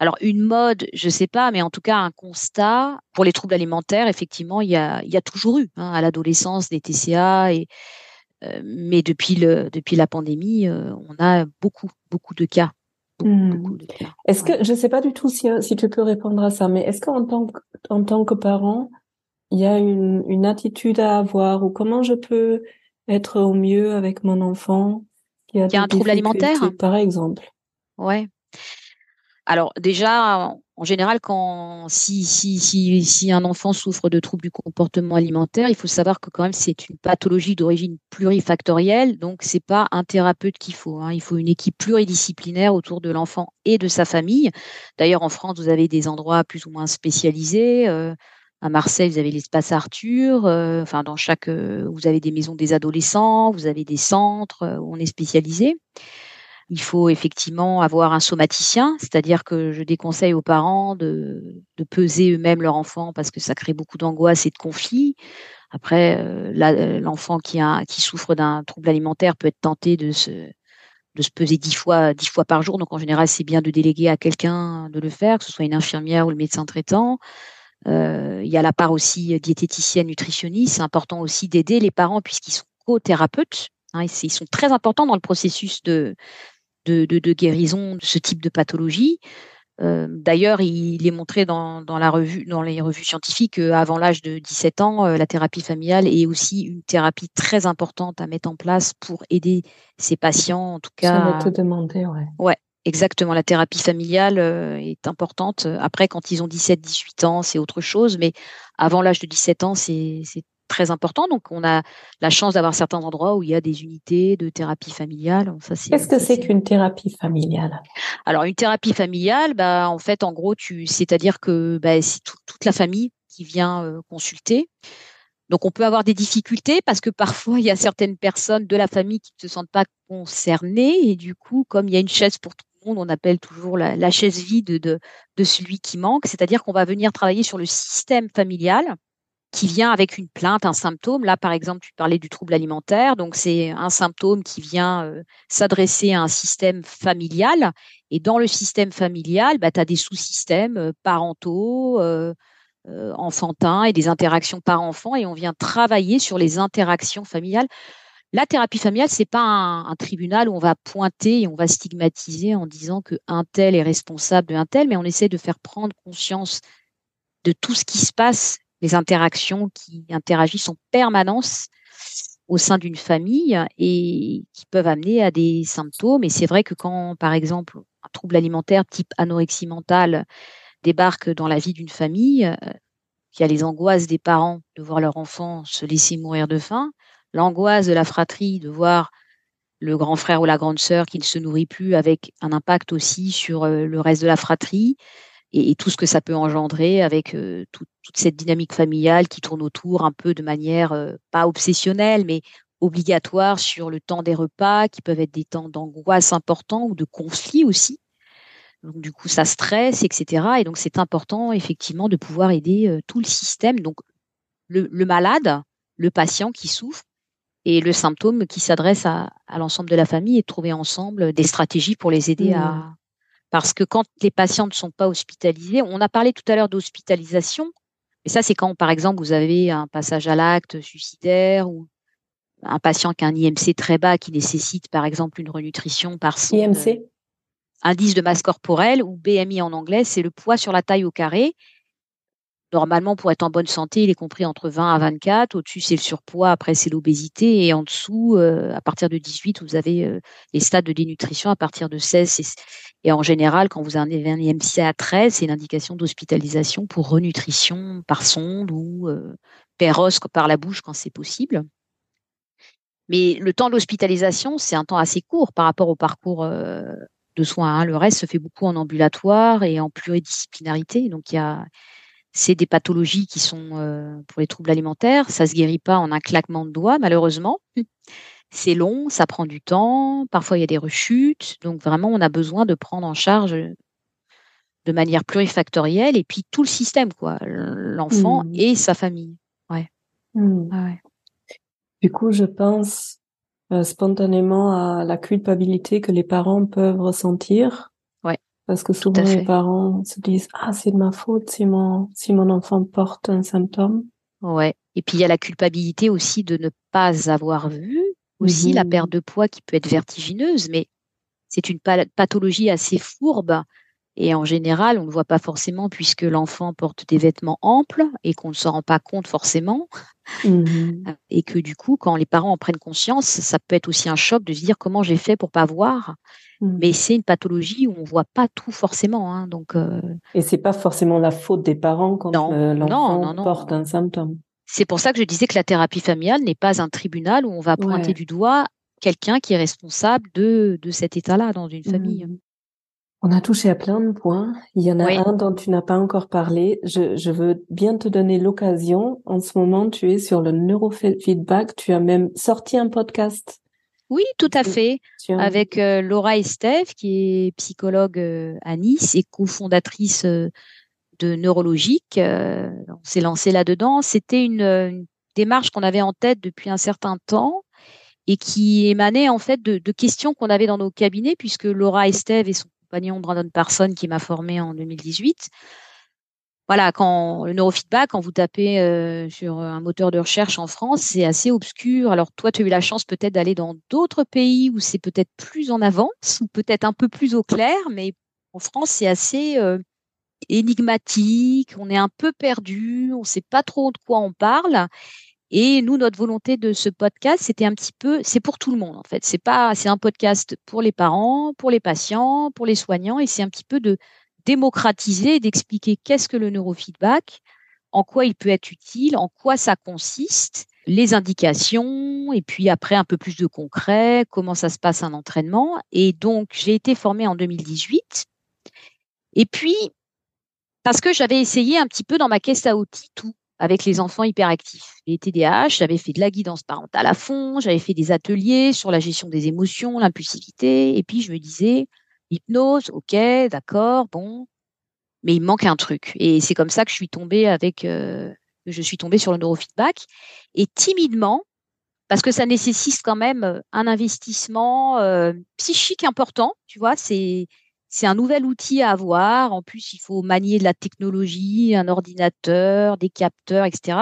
alors une mode, je sais pas, mais en tout cas un constat pour les troubles alimentaires, effectivement, il y a, il y a toujours eu hein, à l'adolescence des TCA et euh, mais depuis le depuis la pandémie, euh, on a beaucoup beaucoup de cas.
Hmm. Est-ce que je sais pas du tout si si tu peux répondre à ça, mais est-ce qu'en tant que en tant que parent, il y a une une attitude à avoir ou comment je peux être au mieux avec mon enfant
qui a, qui a un trouble alimentaire,
par exemple?
Ouais. Alors déjà, en général, quand si, si, si, si un enfant souffre de troubles du comportement alimentaire, il faut savoir que quand même c'est une pathologie d'origine plurifactorielle, donc c'est pas un thérapeute qu'il faut. Hein. Il faut une équipe pluridisciplinaire autour de l'enfant et de sa famille. D'ailleurs, en France, vous avez des endroits plus ou moins spécialisés. Euh, à Marseille, vous avez l'espace Arthur. Euh, enfin, dans chaque, euh, vous avez des maisons des adolescents, vous avez des centres où on est spécialisé. Il faut effectivement avoir un somaticien, c'est-à-dire que je déconseille aux parents de, peser eux-mêmes leur enfant parce que ça crée beaucoup d'angoisse et de conflits. Après, euh, l'enfant qui, souffre d'un trouble alimentaire peut être tenté de se, peser dix fois, dix fois par jour. Donc en général, c'est bien de déléguer à quelqu'un de le faire, que ce soit une infirmière ou le médecin traitant. Euh, il y a la part aussi diététicienne, nutritionniste. C'est important aussi d'aider les parents puisqu'ils sont co-thérapeutes. Hein, ils sont très importants dans le processus de, de, guérison de ce type de pathologie. Euh, d'ailleurs, il est montré dans, la revue, dans les revues scientifiques qu'avant l'âge de 17 ans, euh, la thérapie familiale est aussi une thérapie très importante à mettre en place pour aider ces patients. En tout cas,
te demander, ouais.
Ouais, exactement. La thérapie familiale euh, est importante. Après, quand ils ont 17-18 ans, c'est autre chose, mais avant l'âge de 17 ans, c'est très important. Donc, on a la chance d'avoir certains endroits où il y a des unités de thérapie familiale.
Qu'est-ce que c'est qu'une thérapie familiale?
Alors, une thérapie familiale, bah, en fait, en gros, tu, c'est-à-dire que bah, c'est toute la famille qui vient euh, consulter. Donc, on peut avoir des difficultés parce que parfois, il y a certaines personnes de la famille qui ne se sentent pas concernées. Et du coup, comme il y a une chaise pour tout le monde, on appelle toujours la, chaise vide de, de celui qui manque. C'est-à-dire qu'on va venir travailler sur le système familial qui vient avec une plainte, un symptôme. Là, par exemple, tu parlais du trouble alimentaire. Donc, c'est un symptôme qui vient euh, s'adresser à un système familial. Et dans le système familial, bah, tu as des sous-systèmes euh, parentaux, euh, enfantins et des interactions par-enfant. Et on vient travailler sur les interactions familiales. La thérapie familiale, c'est pas un, un, tribunal où on va pointer et on va stigmatiser en disant que un tel est responsable d'un tel, mais on essaie de faire prendre conscience de tout ce qui se passe les interactions qui interagissent en permanence au sein d'une famille et qui peuvent amener à des symptômes. Et c'est vrai que quand, par exemple, un trouble alimentaire type anorexie mentale débarque dans la vie d'une famille, euh, il y a les angoisses des parents de voir leur enfant se laisser mourir de faim, l'angoisse de la fratrie de voir le grand frère ou la grande sœur qui ne se nourrit plus avec un impact aussi sur euh, le reste de la fratrie, et, tout ce que ça peut engendrer avec euh, toute cette dynamique familiale qui tourne autour un peu de manière euh, pas obsessionnelle, mais obligatoire sur le temps des repas, qui peuvent être des temps d'angoisse importants ou de conflit aussi. Donc, du coup, ça stresse, etc. Et donc, c'est important, effectivement, de pouvoir aider euh, tout le système. Donc, le, malade, le patient qui souffre, et le symptôme qui s'adresse à, l'ensemble de la famille et de trouver ensemble des stratégies pour les aider à, mmh. Parce que quand les patients ne sont pas hospitalisés, on a parlé tout à l'heure d'hospitalisation, mais ça, c'est quand, par exemple, vous avez un passage à l'acte suicidaire ou un patient qui a un IMC très bas qui nécessite, par exemple, une renutrition par son
IMC
indice de masse corporelle ou BMI en anglais, c'est le poids sur la taille au carré. Normalement, pour être en bonne santé, il est compris entre 20 à 24. Au-dessus, c'est le surpoids. Après, c'est l'obésité. Et en dessous, euh, à partir de 18, vous avez euh, les stades de dénutrition. À partir de 16, et en général, quand vous avez un IMC à 13, c'est une indication d'hospitalisation pour renutrition par sonde ou euh, par la bouche quand c'est possible. Mais le temps d'hospitalisation, c'est un temps assez court par rapport au parcours euh, de soins. Hein. Le reste se fait beaucoup en ambulatoire et en pluridisciplinarité. Donc, il y a, c'est des pathologies qui sont euh, pour les troubles alimentaires. Ça se guérit pas en un claquement de doigts, malheureusement. C'est long, ça prend du temps. Parfois, il y a des rechutes. Donc, vraiment, on a besoin de prendre en charge de manière plurifactorielle et puis tout le système, quoi, l'enfant mmh. et sa famille. Ouais.
Mmh. ouais. Du coup, je pense euh, spontanément à la culpabilité que les parents peuvent ressentir parce que souvent les parents se disent ah c'est de ma faute si mon si mon enfant porte un symptôme.
Ouais. Et puis il y a la culpabilité aussi de ne pas avoir vu, aussi la mhm. perte de poids qui peut être vertigineuse, mais c'est une pathologie assez fourbe et en général, on ne voit pas forcément puisque l'enfant porte des vêtements amples et qu'on ne s'en rend pas compte forcément. Mhm. Et que du coup, quand les parents en prennent conscience, ça peut être aussi un choc de se dire comment j'ai fait pour pas voir. Mhm. Mais c'est une pathologie où on voit pas tout forcément. Hein, donc, euh...
Et c'est pas forcément la faute des parents quand euh, l'enfant porte un symptôme.
C'est pour ça que je disais que la thérapie familiale n'est pas un tribunal où on va pointer du doigt quelqu'un qui est responsable de, de cet état-là dans une famille.
Mhm. On a touché à plein de points. Il y en a un dont tu n'as pas encore parlé. Je, je veux bien te donner l'occasion. En ce moment, tu es sur le neurofeedback. Tu as même sorti un podcast.
Oui, tout à fait. Avec euh, Laura Estève, qui est psychologue euh, à Nice et cofondatrice euh, de Neurologique. on s'est lancé là-dedans. C'était une, une, démarche qu'on avait en tête depuis un certain temps et qui émanait en fait de, de questions qu'on avait dans nos cabinets, puisque Laura Estève et son compagnon Brandon Parson qui m'a formé en 2018. Voilà, quand le neurofeedback, quand vous tapez euh, sur un moteur de recherche en France, c'est assez obscur. Alors toi, tu as eu la chance peut-être d'aller dans d'autres pays où c'est peut-être plus en avance ou peut-être un peu plus au clair, mais en France, c'est assez euh, énigmatique. On est un peu perdu, on ne sait pas trop de quoi on parle. Et nous, notre volonté de ce podcast, c'était un petit peu, c'est pour tout le monde en fait. C'est pas, c'est un podcast pour les parents, pour les patients, pour les soignants, et c'est un petit peu de démocratiser, d'expliquer qu'est-ce que le neurofeedback, en quoi il peut être utile, en quoi ça consiste, les indications, et puis après un peu plus de concret, comment ça se passe un entraînement. Et donc, j'ai été formée en 2018. Et puis, parce que j'avais essayé un petit peu dans ma caisse à outils tout avec les enfants hyperactifs. Les TDAH, j'avais fait de la guidance parentale à fond, j'avais fait des ateliers sur la gestion des émotions, l'impulsivité, et puis je me disais, hypnose, ok, d'accord, bon, mais il manque un truc. Et c'est comme ça que je suis tombée avec, euh, je suis tombée sur le neurofeedback, et timidement, parce que ça nécessite quand même un investissement euh, psychique important, tu vois, c'est c'est un nouvel outil à avoir. En plus, il faut manier de la technologie, un ordinateur, des capteurs, etc.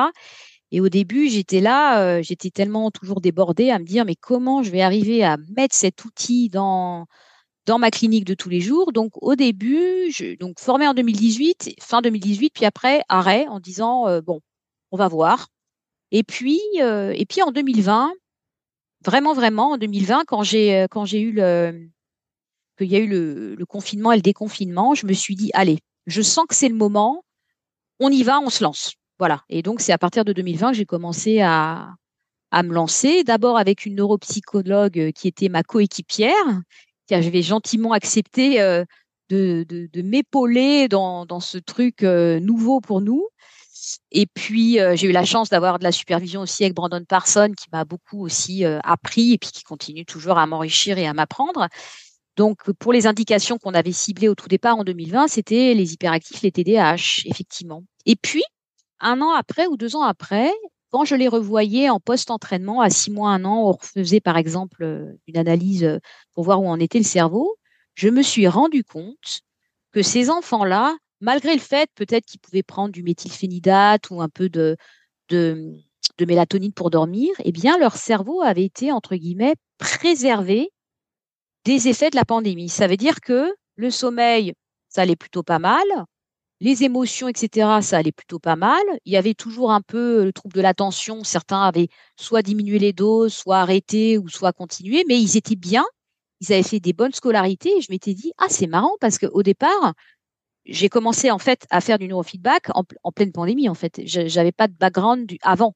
Et au début, j'étais là, euh, j'étais tellement toujours débordée à me dire, mais comment je vais arriver à mettre cet outil dans dans ma clinique de tous les jours? Donc au début, je, donc formée en 2018, fin 2018, puis après arrêt en disant euh, bon, on va voir. Et puis euh, et puis en 2020, vraiment vraiment en 2020, quand j'ai quand j'ai eu le qu'il y a eu le, confinement et le déconfinement, je me suis dit, allez, je sens que c'est le moment, on y va, on se lance. Voilà. Et donc, c'est à partir de 2020 que j'ai commencé à, à me lancer. D'abord avec une neuropsychologue qui était ma coéquipière, qui avait gentiment accepté euh, de, de, m'épauler dans, dans, ce truc euh, nouveau pour nous. Et puis, euh, j'ai eu la chance d'avoir de la supervision aussi avec Brandon Parson, qui m'a beaucoup aussi appris et puis qui continue toujours à m'enrichir et à m'apprendre. Donc, pour les indications qu'on avait ciblées au tout départ en 2020, c'était les hyperactifs, les TDAH, effectivement. Et puis, un an après ou deux ans après, quand je les revoyais en post-entraînement, à six mois, un an, on refaisait par exemple euh, une analyse euh, pour voir où en était le cerveau, je me suis rendu compte que ces enfants-là, malgré le fait peut-être qu'ils pouvaient prendre du méthylphénidate ou un peu de, de, de mélatonine pour dormir, eh bien, leur cerveau avait été, entre guillemets, préservé des effets de la pandémie. Ça veut dire que le sommeil, ça allait plutôt pas mal. Les émotions, etc., ça allait plutôt pas mal. Il y avait toujours un peu le trouble de l'attention. Certains avaient soit diminué les doses, soit arrêté ou soit continué, mais ils étaient bien. Ils avaient fait des bonnes scolarités et je m'étais dit, ah, c'est marrant parce qu'au départ, j'ai commencé en fait à faire du neurofeedback en, en pleine pandémie en fait. J'avais pas de background du, avant.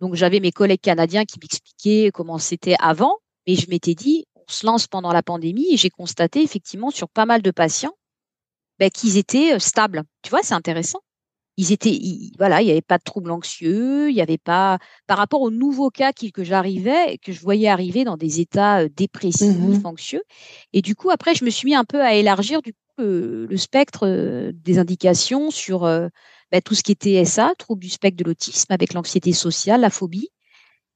Donc j'avais mes collègues canadiens qui m'expliquaient comment c'était avant, mais je m'étais dit se lance pendant la pandémie et j'ai constaté effectivement sur pas mal de patients ben, qu'ils étaient euh, stables. Tu vois, c'est intéressant. Ils étaient, voilà, il n'y avait pas de troubles anxieux, il n'y avait pas, par rapport aux nouveaux cas que j'arrivais, que je voyais arriver dans des états euh, dépressifs, mmh anxieux. Et du coup, après, je me suis mis un peu à élargir du le, spectre euh, des indications sur bah, tout ce qui était SA, troubles du spectre de l'autisme, avec l'anxiété sociale, la phobie,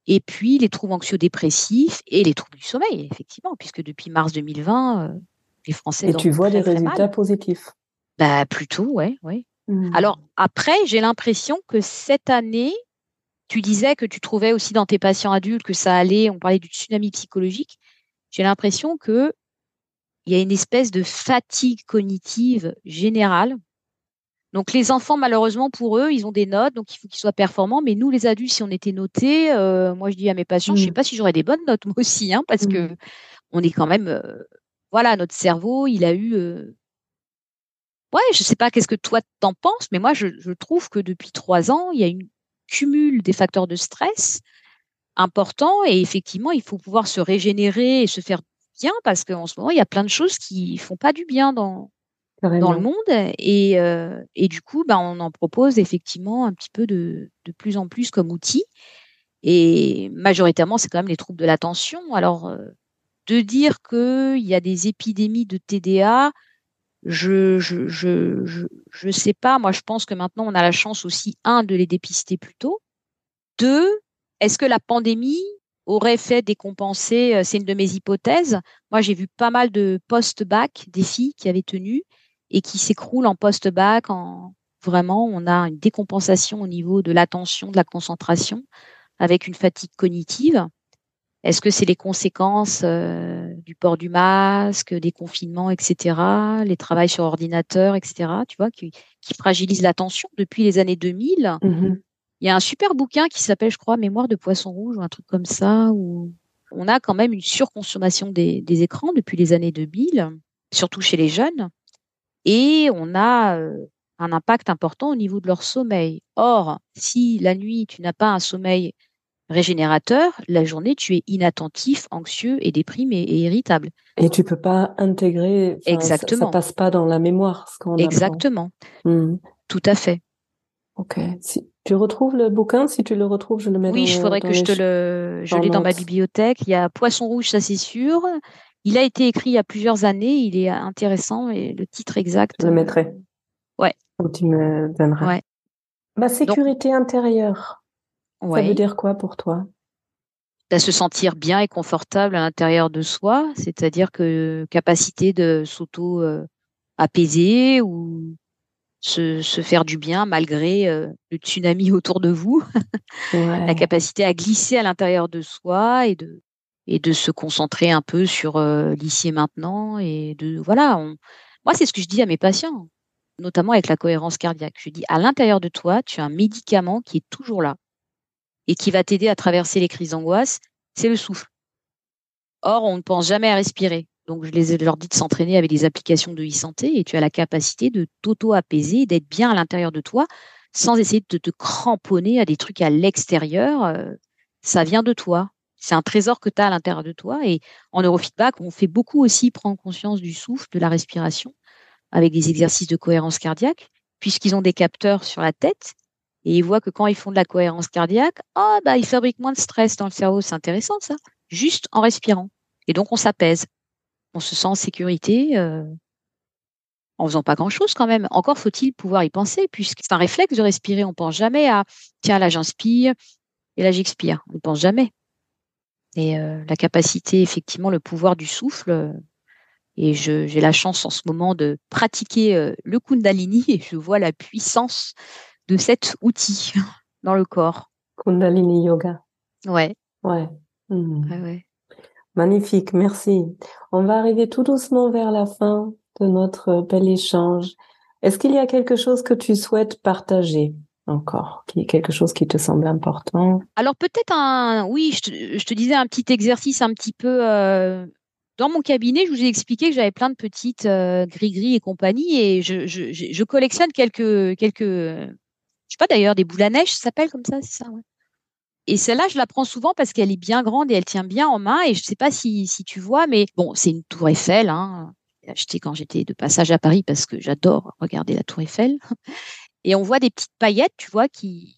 et puis les troubles anxio-dépressifs et les troubles du sommeil, effectivement, puisque depuis mars 2020, euh, les Français.
Et tu vois des résultats positifs
bah, Plutôt, ouais, ouais. Mmh. Alors après, j'ai l'impression que cette année, tu disais que tu trouvais aussi dans tes patients adultes que ça allait, on parlait du tsunami psychologique. J'ai l'impression que il y a une espèce de fatigue cognitive générale. Donc les enfants, malheureusement pour eux, ils ont des notes, donc il faut qu'ils soient performants. Mais nous, les adultes, si on était notés, euh, moi je dis à mes patients, je je sais mmh. pas si j'aurais des bonnes notes moi aussi, hein, parce que mmh. on est quand même, euh, voilà, notre cerveau, il a eu, euh... ouais, je sais pas, qu'est-ce que toi t'en penses, mais moi je, je trouve que depuis trois ans, il y a une cumul des facteurs de stress importants et effectivement, il faut pouvoir se régénérer et se faire bien parce qu'en ce moment, il y a plein de choses qui font pas du bien dans, dans le monde. Et, euh, et du coup, bah, on en propose effectivement un petit peu de, de plus en plus comme outil. Et majoritairement, c'est quand même les troubles de l'attention. Alors, euh, de dire qu'il y a des épidémies de TDA, je je, je, je, je sais pas. Moi, je pense que maintenant, on a la chance aussi, un, de les dépister plus tôt. Deux, est-ce que la pandémie aurait fait décompenser, euh, c'est une de mes hypothèses. Moi, j'ai vu pas mal de post-bac, des filles qui avaient tenu et qui s'écroulent en post-bac. En... Vraiment, on a une décompensation au niveau de l'attention, de la concentration, avec une fatigue cognitive. Est-ce que c'est les conséquences euh, du port du masque, des confinements, etc., les travails sur ordinateur, etc., tu vois, qui, qui fragilisent l'attention depuis les années 2000 il y a un super bouquin qui s'appelle, je crois, Mémoire de poisson rouge ou un truc comme ça, où on a quand même une surconsommation des, écrans depuis les années 2000, surtout chez les jeunes, et on a un impact important au niveau de leur sommeil. Or, si la nuit, tu n'as pas un sommeil régénérateur, la journée, tu es inattentif, anxieux et déprimé et irritable.
Et tu peux pas intégrer. Exactement. Ça, passe pas dans la mémoire. Ce qu'on
Exactement. Mmh. Tout à fait.
Ok. Si, tu retrouves le bouquin? Si tu le retrouves, je le mets
oui,
il
faudrait que je te le. Je l'ai dans ma bibliothèque. Il y a Poisson rouge, ça c'est sûr. Il a été écrit il y a plusieurs années. Il est intéressant et le titre exact.
Je le mettrai. Euh,
ouais.
tu me donneras. Ouais. Ma sécurité intérieure. Ça veut dire quoi pour toi?
Bah, se sentir bien et confortable à l'intérieur de soi, c'est-à-dire que capacité de s'auto euh, apaiser ou se, se, faire du bien malgré euh, le tsunami autour de vous, la capacité à glisser à l'intérieur de soi et de et de se concentrer un peu sur l'ici et maintenant et de voilà. On... Moi, c'est ce que je dis à mes patients, notamment avec la cohérence cardiaque. Je dis à l'intérieur de toi, tu as un médicament qui est toujours là et qui va t'aider à traverser les crises d'angoisse. C'est le souffle. Or, on ne pense jamais à respirer. Donc, je les leur dis de s'entraîner avec des applications de e-santé et tu as la capacité de t'auto-apaiser, d'être bien à l'intérieur de toi sans essayer de te cramponner à des trucs à l'extérieur. Ça vient de toi. C'est un trésor que tu as à l'intérieur de toi. Et en neurofeedback, on fait beaucoup aussi prendre conscience du souffle, de la respiration, avec des exercices de cohérence cardiaque, puisqu'ils ont des capteurs sur la tête et ils voient que quand ils font de la cohérence cardiaque, ah bah ils fabriquent moins de stress dans le cerveau. C'est intéressant ça, juste en respirant. Et donc on s'apaise on se sent en sécurité euh, en faisant pas grand-chose quand même. Encore faut-il pouvoir y penser, puisque c'est un réflexe de respirer. On pense jamais à tiens là j'inspire et là j'expire. On ne pense jamais. Et euh, la capacité, effectivement, le pouvoir du souffle. Euh, et j'ai la chance en ce moment de pratiquer le Kundalini et je vois la puissance de cet outil dans le corps.
Kundalini Yoga.
Ouais.
Ouais.
Mmh. ouais, ouais.
Magnifique, merci. On va arriver tout doucement vers la fin de notre bel échange. Est-ce qu'il y a quelque chose que tu souhaites partager? Encore, qui est quelque chose qui te semble important
Alors peut-être un, oui, je te, disais un petit exercice un petit peu. Euh, dans mon cabinet, je vous ai expliqué que j'avais plein de petites euh, gris-gris et compagnie, et je, je, collectionne quelques, quelques, je sais pas d'ailleurs, des boules à neige, ça s'appelle comme ça, c'est ça. Et celle-là, je la prends souvent parce qu'elle est bien grande et elle tient bien en main. Et je sais pas si, si tu vois, mais bon, c'est une tour Eiffel. Hein. acheté quand j'étais de passage à Paris parce que j'adore regarder la tour Eiffel. Et on voit des petites paillettes, tu vois, qui,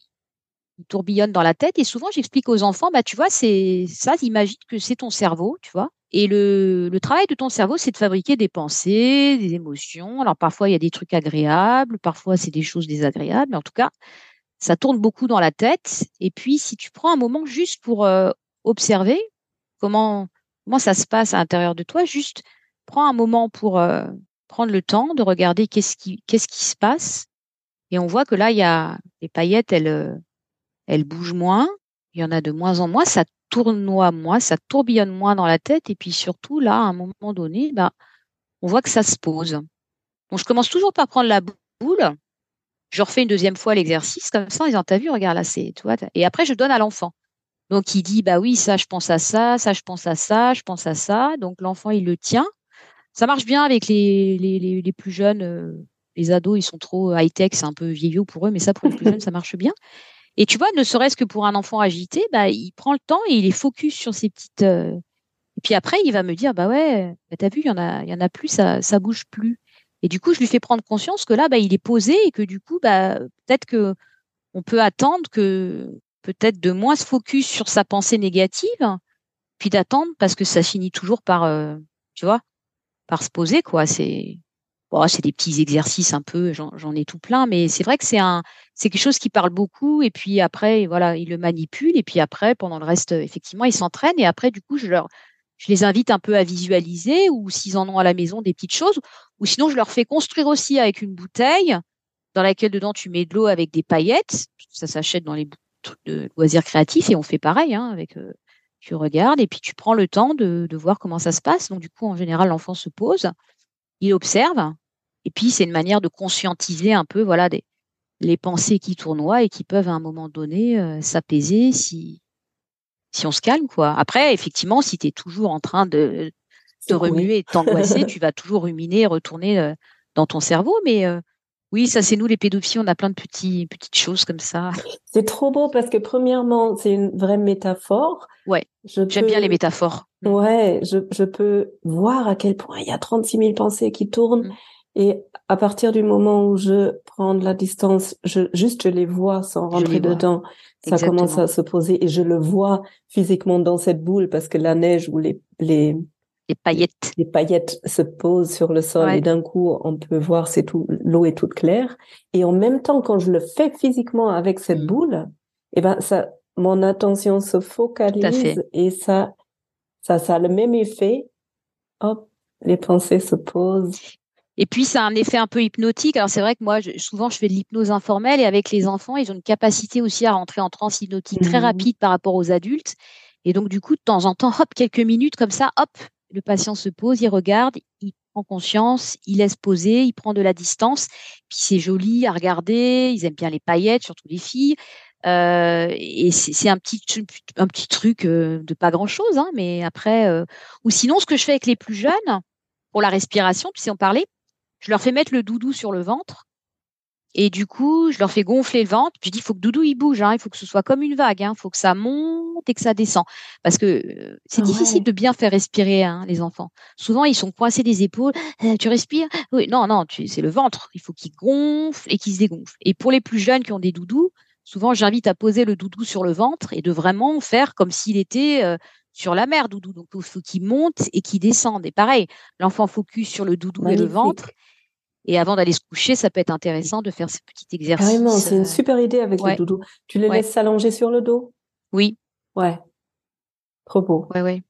tourbillonnent dans la tête. Et souvent, j'explique aux enfants, bah, tu vois, c'est ça, imagine que c'est ton cerveau, tu vois. Et le, travail de ton cerveau, c'est de fabriquer des pensées, des émotions. Alors parfois, il y a des trucs agréables, parfois, c'est des choses désagréables. Mais en tout cas, ça tourne beaucoup dans la tête. Et puis, si tu prends un moment juste pour euh, observer comment, ça se passe à l'intérieur de toi, juste prends un moment pour euh, prendre le temps de regarder qu'est-ce qui se passe. Et on voit que là, il y a les paillettes, elles, euh, elles bougent moins. Il y en a de moins en moins. Ça tournoie moins, ça tourbillonne moins dans la tête. Et puis surtout, là, à un moment donné, bah, on voit que ça se pose. Donc, je commence toujours par prendre la boule je refais une deuxième fois l'exercice comme ça en disant t'as vu regarde là c'est tu vois et après je donne à l'enfant donc il dit bah oui ça je pense à ça ça je pense à ça je pense à ça donc l'enfant il le tient ça marche bien avec les les, les, plus jeunes euh, les ados ils sont trop high tech c'est un peu vieillot pour eux mais ça pour les plus jeunes ça marche bien et tu vois ne serait-ce que pour un enfant agité bah il prend le temps et il est focus sur ces petites euh, et puis après il va me dire bah ouais bah, t'as vu il y en a il y en a plus ça ça bouge plus et du coup, je lui fais prendre conscience que là, bah, il est posé et que du coup, bah, peut-être que on peut attendre que peut-être de moins se focus sur sa pensée négative, puis d'attendre parce que ça finit toujours par, euh, tu vois, par se poser quoi. C'est c'est des petits exercices un peu, j'en ai tout plein, mais c'est vrai que c'est quelque chose qui parle beaucoup. Et puis après, voilà, il le manipule et puis après, pendant le reste, effectivement, il s'entraîne et après, du coup, je leur je les invite un peu à visualiser ou s'ils en ont à la maison des petites choses ou sinon je leur fais construire aussi avec une bouteille dans laquelle dedans tu mets de l'eau avec des paillettes ça s'achète dans les trucs de loisirs créatifs et on fait pareil hein, avec euh, tu regardes et puis tu prends le temps de, voir comment ça se passe donc du coup en général l'enfant se pose il observe et puis c'est une manière de conscientiser un peu voilà des, les pensées qui tournoient et qui peuvent à un moment donné euh, s'apaiser si si on se calme, quoi. Après, effectivement, si tu es toujours en train de te remuer et de t'angoisser, tu vas toujours ruminer et retourner euh, dans ton cerveau. Mais euh, oui, ça, c'est nous, les pédophiles, on a plein de petits, petites choses comme ça.
C'est trop beau parce que, premièrement, c'est une vraie métaphore.
Ouais. J'aime bien les métaphores.
Mm. Ouais, je, je, peux voir à quel point il y a 36 000 pensées qui tournent. Mm. Et à partir du moment où je prends de la distance, je, juste je les vois sans rentrer dedans, ça commence à se poser et je le vois physiquement dans cette boule parce que la neige ou les, les,
les paillettes,
les paillettes se posent sur le sol et d'un coup on peut voir c'est tout, l'eau est toute claire. Et en même temps, quand je le fais physiquement avec cette mmh. boule, eh ben ça, mon attention se focalise et ça, ça, ça a le même effet. Hop, les pensées se posent.
Et puis, ça a un effet un peu hypnotique. Alors, c'est vrai que moi, souvent, je fais de l'hypnose informelle et avec les enfants, ils ont une capacité aussi à rentrer en transe hypnotique très mmh. rapide par rapport aux adultes. Et donc, du coup, de temps en temps, hop, quelques minutes comme ça, hop, le patient se pose, il regarde, il prend conscience, il laisse poser, il prend de la distance. Puis, c'est joli à regarder. Ils aiment bien les paillettes, surtout les filles. Euh, et c'est un petit un petit truc euh, de pas grand chose, hein, mais après euh, ou sinon ce que je fais avec les plus jeunes pour la respiration, tu sais en parler, je leur fais mettre le doudou sur le ventre. Et du coup, je leur fais gonfler le ventre. je dis, il faut que doudou il bouge. Hein. Il faut que ce soit comme une vague. Il hein. faut que ça monte et que ça descend. Parce que euh, c'est ah difficile de bien faire respirer hein, les enfants. Souvent, ils sont coincés des épaules. Euh, tu respires? Oui, non, non. C'est le ventre. Il faut qu'il gonfle et qu'il se dégonfle. Et pour les plus jeunes qui ont des doudous, souvent, j'invite à poser le doudou sur le ventre et de vraiment faire comme s'il était euh, sur la mer, doudou. Donc, il faut qu'il monte et qu'il descende. Et pareil, l'enfant focus sur le doudou et le ventre. Et avant d'aller se coucher, ça peut être intéressant de faire ce petit exercice.
Carrément, c'est une euh, super idée avec le doudou. Tu les laisses s'allonger sur le dos?
Oui.
Ouais. Trop beau.
Ouais, ouais.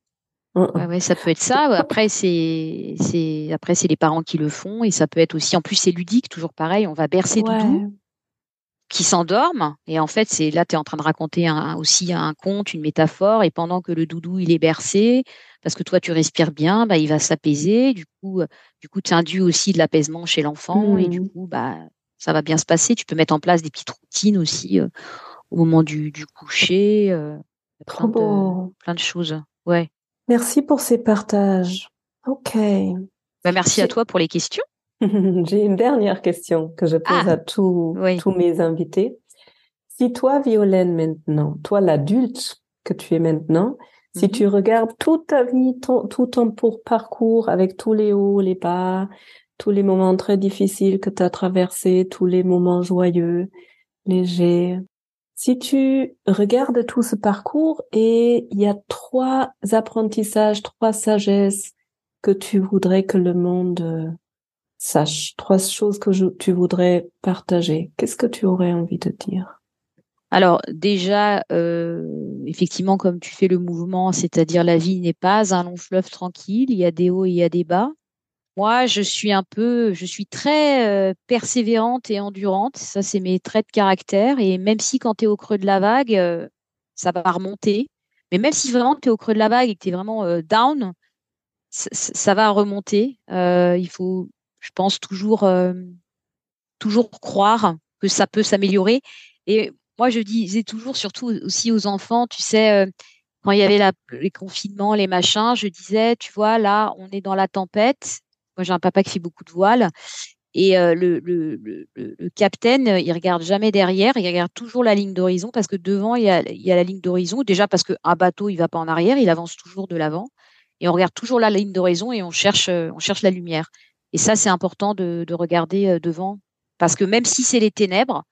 Mmh, mmh. Ouais, ça peut être ça. Après, c'est, c'est, après, c'est les parents qui le font et ça peut être aussi, en plus, c'est ludique, toujours pareil. On va bercer doudou. Qui s'endorment. Et en fait, c'est là, tu es en train de raconter aussi un conte, une métaphore. Et pendant que le doudou, il est bercé, parce que toi, tu respires bien, bah, il va s'apaiser. Du coup, du coup, tu induis aussi de l'apaisement chez l'enfant. Et du mmh. coup, bah, ça va bien se passer. Tu peux mettre en place des petites routines aussi au moment du, coucher.
Trop beau.
plein de choses. Ouais.
Merci pour ces partages. Ok.
Bah, merci à toi pour les questions.
J'ai une dernière question que je pose ah, à tous, tous mes invités. Si toi, Violaine, maintenant, toi l'adulte que tu es maintenant, si tu mhm. regardes toute ta vie, tout ton parcours avec tous les hauts, les bas, tous les moments très difficiles que tu as traversés, tous les moments joyeux, légers, si tu regardes tout ce parcours et il y a trois apprentissages, trois sagesses que tu voudrais que le monde euh, sache, trois choses que tu voudrais partager, qu'est-ce que tu aurais envie de dire?
Alors déjà, euh, effectivement, comme tu fais le mouvement, c'est-à-dire la vie n'est pas un long fleuve tranquille, il y a des hauts et il y a des bas. Moi, je suis un peu, je suis très euh, persévérante et endurante. Ça, c'est mes traits de caractère. Et même si quand tu es au creux de la vague, euh, ça va remonter. Mais même si vraiment tu es au creux de la vague et que tu es vraiment down, ça va remonter. il faut, je pense, toujours, croire que ça peut s'améliorer. Et moi, je disais toujours, surtout aussi aux enfants, tu sais, quand il y avait les confinements, les machins, je disais, tu vois, là, on est dans la tempête moi, j'ai un papa qui fait beaucoup de voile. Et euh, le, capitaine, il regarde jamais derrière, il regarde toujours la ligne d'horizon parce que devant, il y a, la ligne d'horizon. Déjà parce qu'un bateau, il va pas en arrière, il avance toujours de l'avant. Et on regarde toujours la ligne d'horizon et on cherche, on cherche la lumière. Et ça, c'est important de, de, regarder euh, devant parce que même si c'est les ténèbres,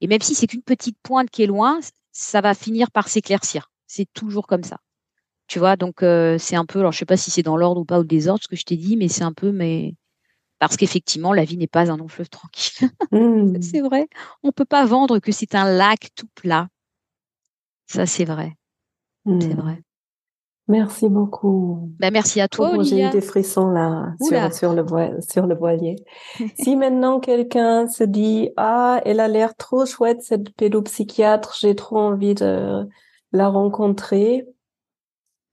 et même si c'est qu'une petite pointe qui est loin, ça va finir par s'éclaircir. C'est toujours comme ça. Tu vois, donc euh, c'est un peu, alors je sais pas si c'est dans l'ordre ou pas ou le désordre ce que je t'ai dit, mais c'est un peu, mais parce qu'effectivement la vie n'est pas un long fleuve tranquille. Mmh. c'est vrai, on peut pas vendre que c'est un lac tout plat. Ça c'est vrai, c'est mmh. vrai.
Merci beaucoup.
Ben, merci à toi, Olivia.
J'ai eu des frissons là sur, sur, le sur le voilier. si maintenant quelqu'un se dit ah elle a l'air trop chouette cette pédopsychiatre, j'ai trop envie de la rencontrer,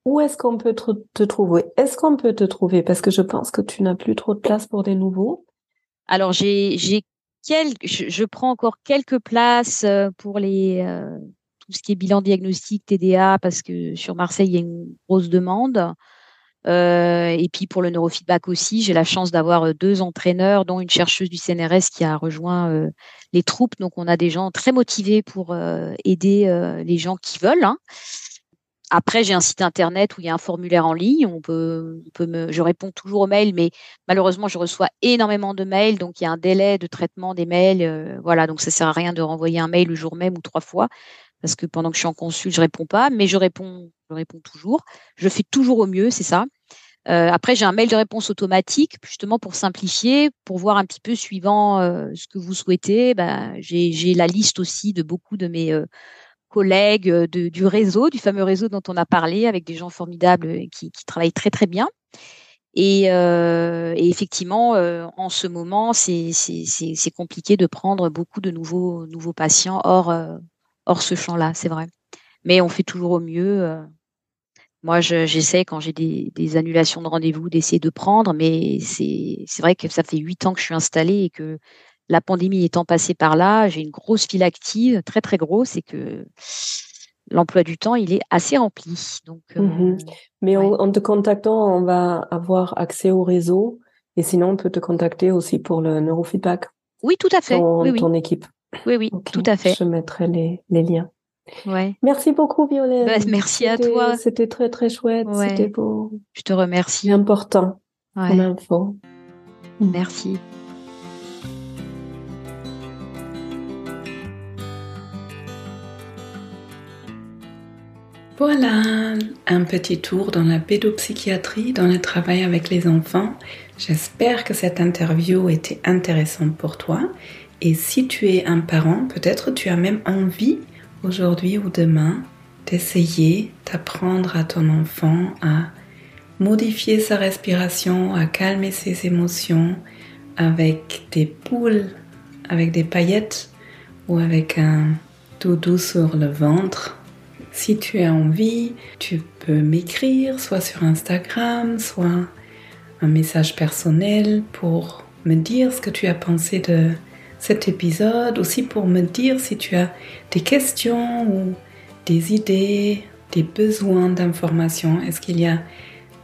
où est-ce qu'on peut te, trouver? Est-ce qu'on peut te trouver? Parce que je pense que tu n'as plus trop de place pour des nouveaux.
Alors j'ai j'ai quelques, je, prends encore quelques places euh, pour les euh, tout ce qui est bilan diagnostic TDA parce que sur Marseille il y a une grosse demande. Euh, et puis pour le neurofeedback aussi, j'ai la chance d'avoir deux entraîneurs, dont une chercheuse du CNRS qui a rejoint les troupes. Donc on a des gens très motivés pour aider les gens qui veulent. Hein. Après, j'ai un site internet où il y a un formulaire en ligne. On peut, je réponds toujours aux mails, mais malheureusement, je reçois énormément de mails, donc il y a un délai de traitement des mails. Euh, voilà, donc ça sert à rien de renvoyer un mail le jour même ou trois fois, parce que pendant que je suis en consul, je réponds pas, mais je réponds, je réponds toujours. Je fais toujours au mieux, c'est ça. Euh, après, j'ai un mail de réponse automatique, justement pour simplifier, pour voir un petit peu suivant euh, ce que vous souhaitez. Ben, j'ai la liste aussi de beaucoup de mes collègues euh, du réseau, du fameux réseau dont on a parlé, avec des gens formidables qui, travaillent très très bien. Et, effectivement, en ce moment, c'est compliqué de prendre beaucoup de nouveaux, nouveaux patients hors, hors ce champ-là, c'est vrai. Mais on fait toujours au mieux. Moi, j'essaie quand j'ai des, des, annulations de rendez-vous d'essayer de prendre, mais c'est vrai que ça fait huit ans que je suis installée et que la pandémie étant passée par là, j'ai une grosse file active, très très grosse, et que l'emploi du temps, il est assez rempli. Donc, euh,
mmh Mais en, te contactant, on va avoir accès au réseau, et sinon, on peut te contacter aussi pour le neurofeedback.
Oui, tout à fait.
Ton,
oui,
ton équipe.
Oui, oui, tout à fait.
Je mettrai les, les liens.
Ouais.
Merci beaucoup, Violette.
Bah, merci à toi.
C'était très, très chouette. C'était beau.
Je te remercie.
important. Ouais. info.
Merci.
Voilà, un petit tour dans la pédopsychiatrie, dans le travail avec les enfants. J'espère que cette interview était intéressante pour toi. Et si tu es un parent, peut-être tu as même envie aujourd'hui ou demain d'essayer d'apprendre à ton enfant à modifier sa respiration, à calmer ses émotions avec des poules, avec des paillettes ou avec un doudou sur le ventre. Si tu as envie, tu peux m'écrire soit sur Instagram, soit un message personnel pour me dire ce que tu as pensé de cet épisode, aussi pour me dire si tu as des questions ou des idées, des besoins d'information. Est-ce qu'il y a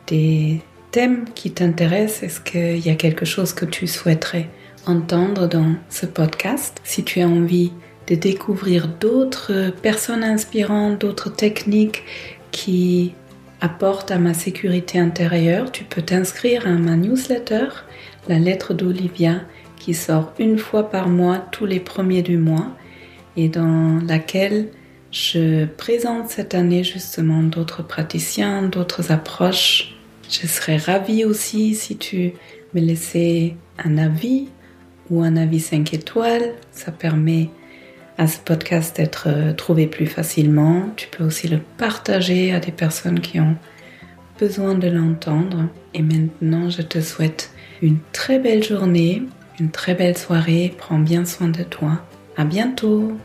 des thèmes qui t'intéressent? Est-ce qu'il y a quelque chose que tu souhaiterais entendre dans ce podcast? Si tu as envie de découvrir d'autres personnes inspirantes, d'autres techniques qui apportent à ma sécurité intérieure, tu peux t'inscrire à ma newsletter, la lettre d'Olivia, qui sort une fois par mois tous les premiers du mois et dans laquelle je présente cette année justement d'autres praticiens, d'autres approches. Je serais ravie aussi si tu me laissais un avis ou un avis 5 étoiles. Ça permet à ce podcast d'être euh, trouvé plus facilement. Tu peux aussi le partager à des personnes qui ont besoin de l'entendre. Et maintenant, je te souhaite une très belle journée, une très belle soirée. Prends bien soin de toi. À bientôt!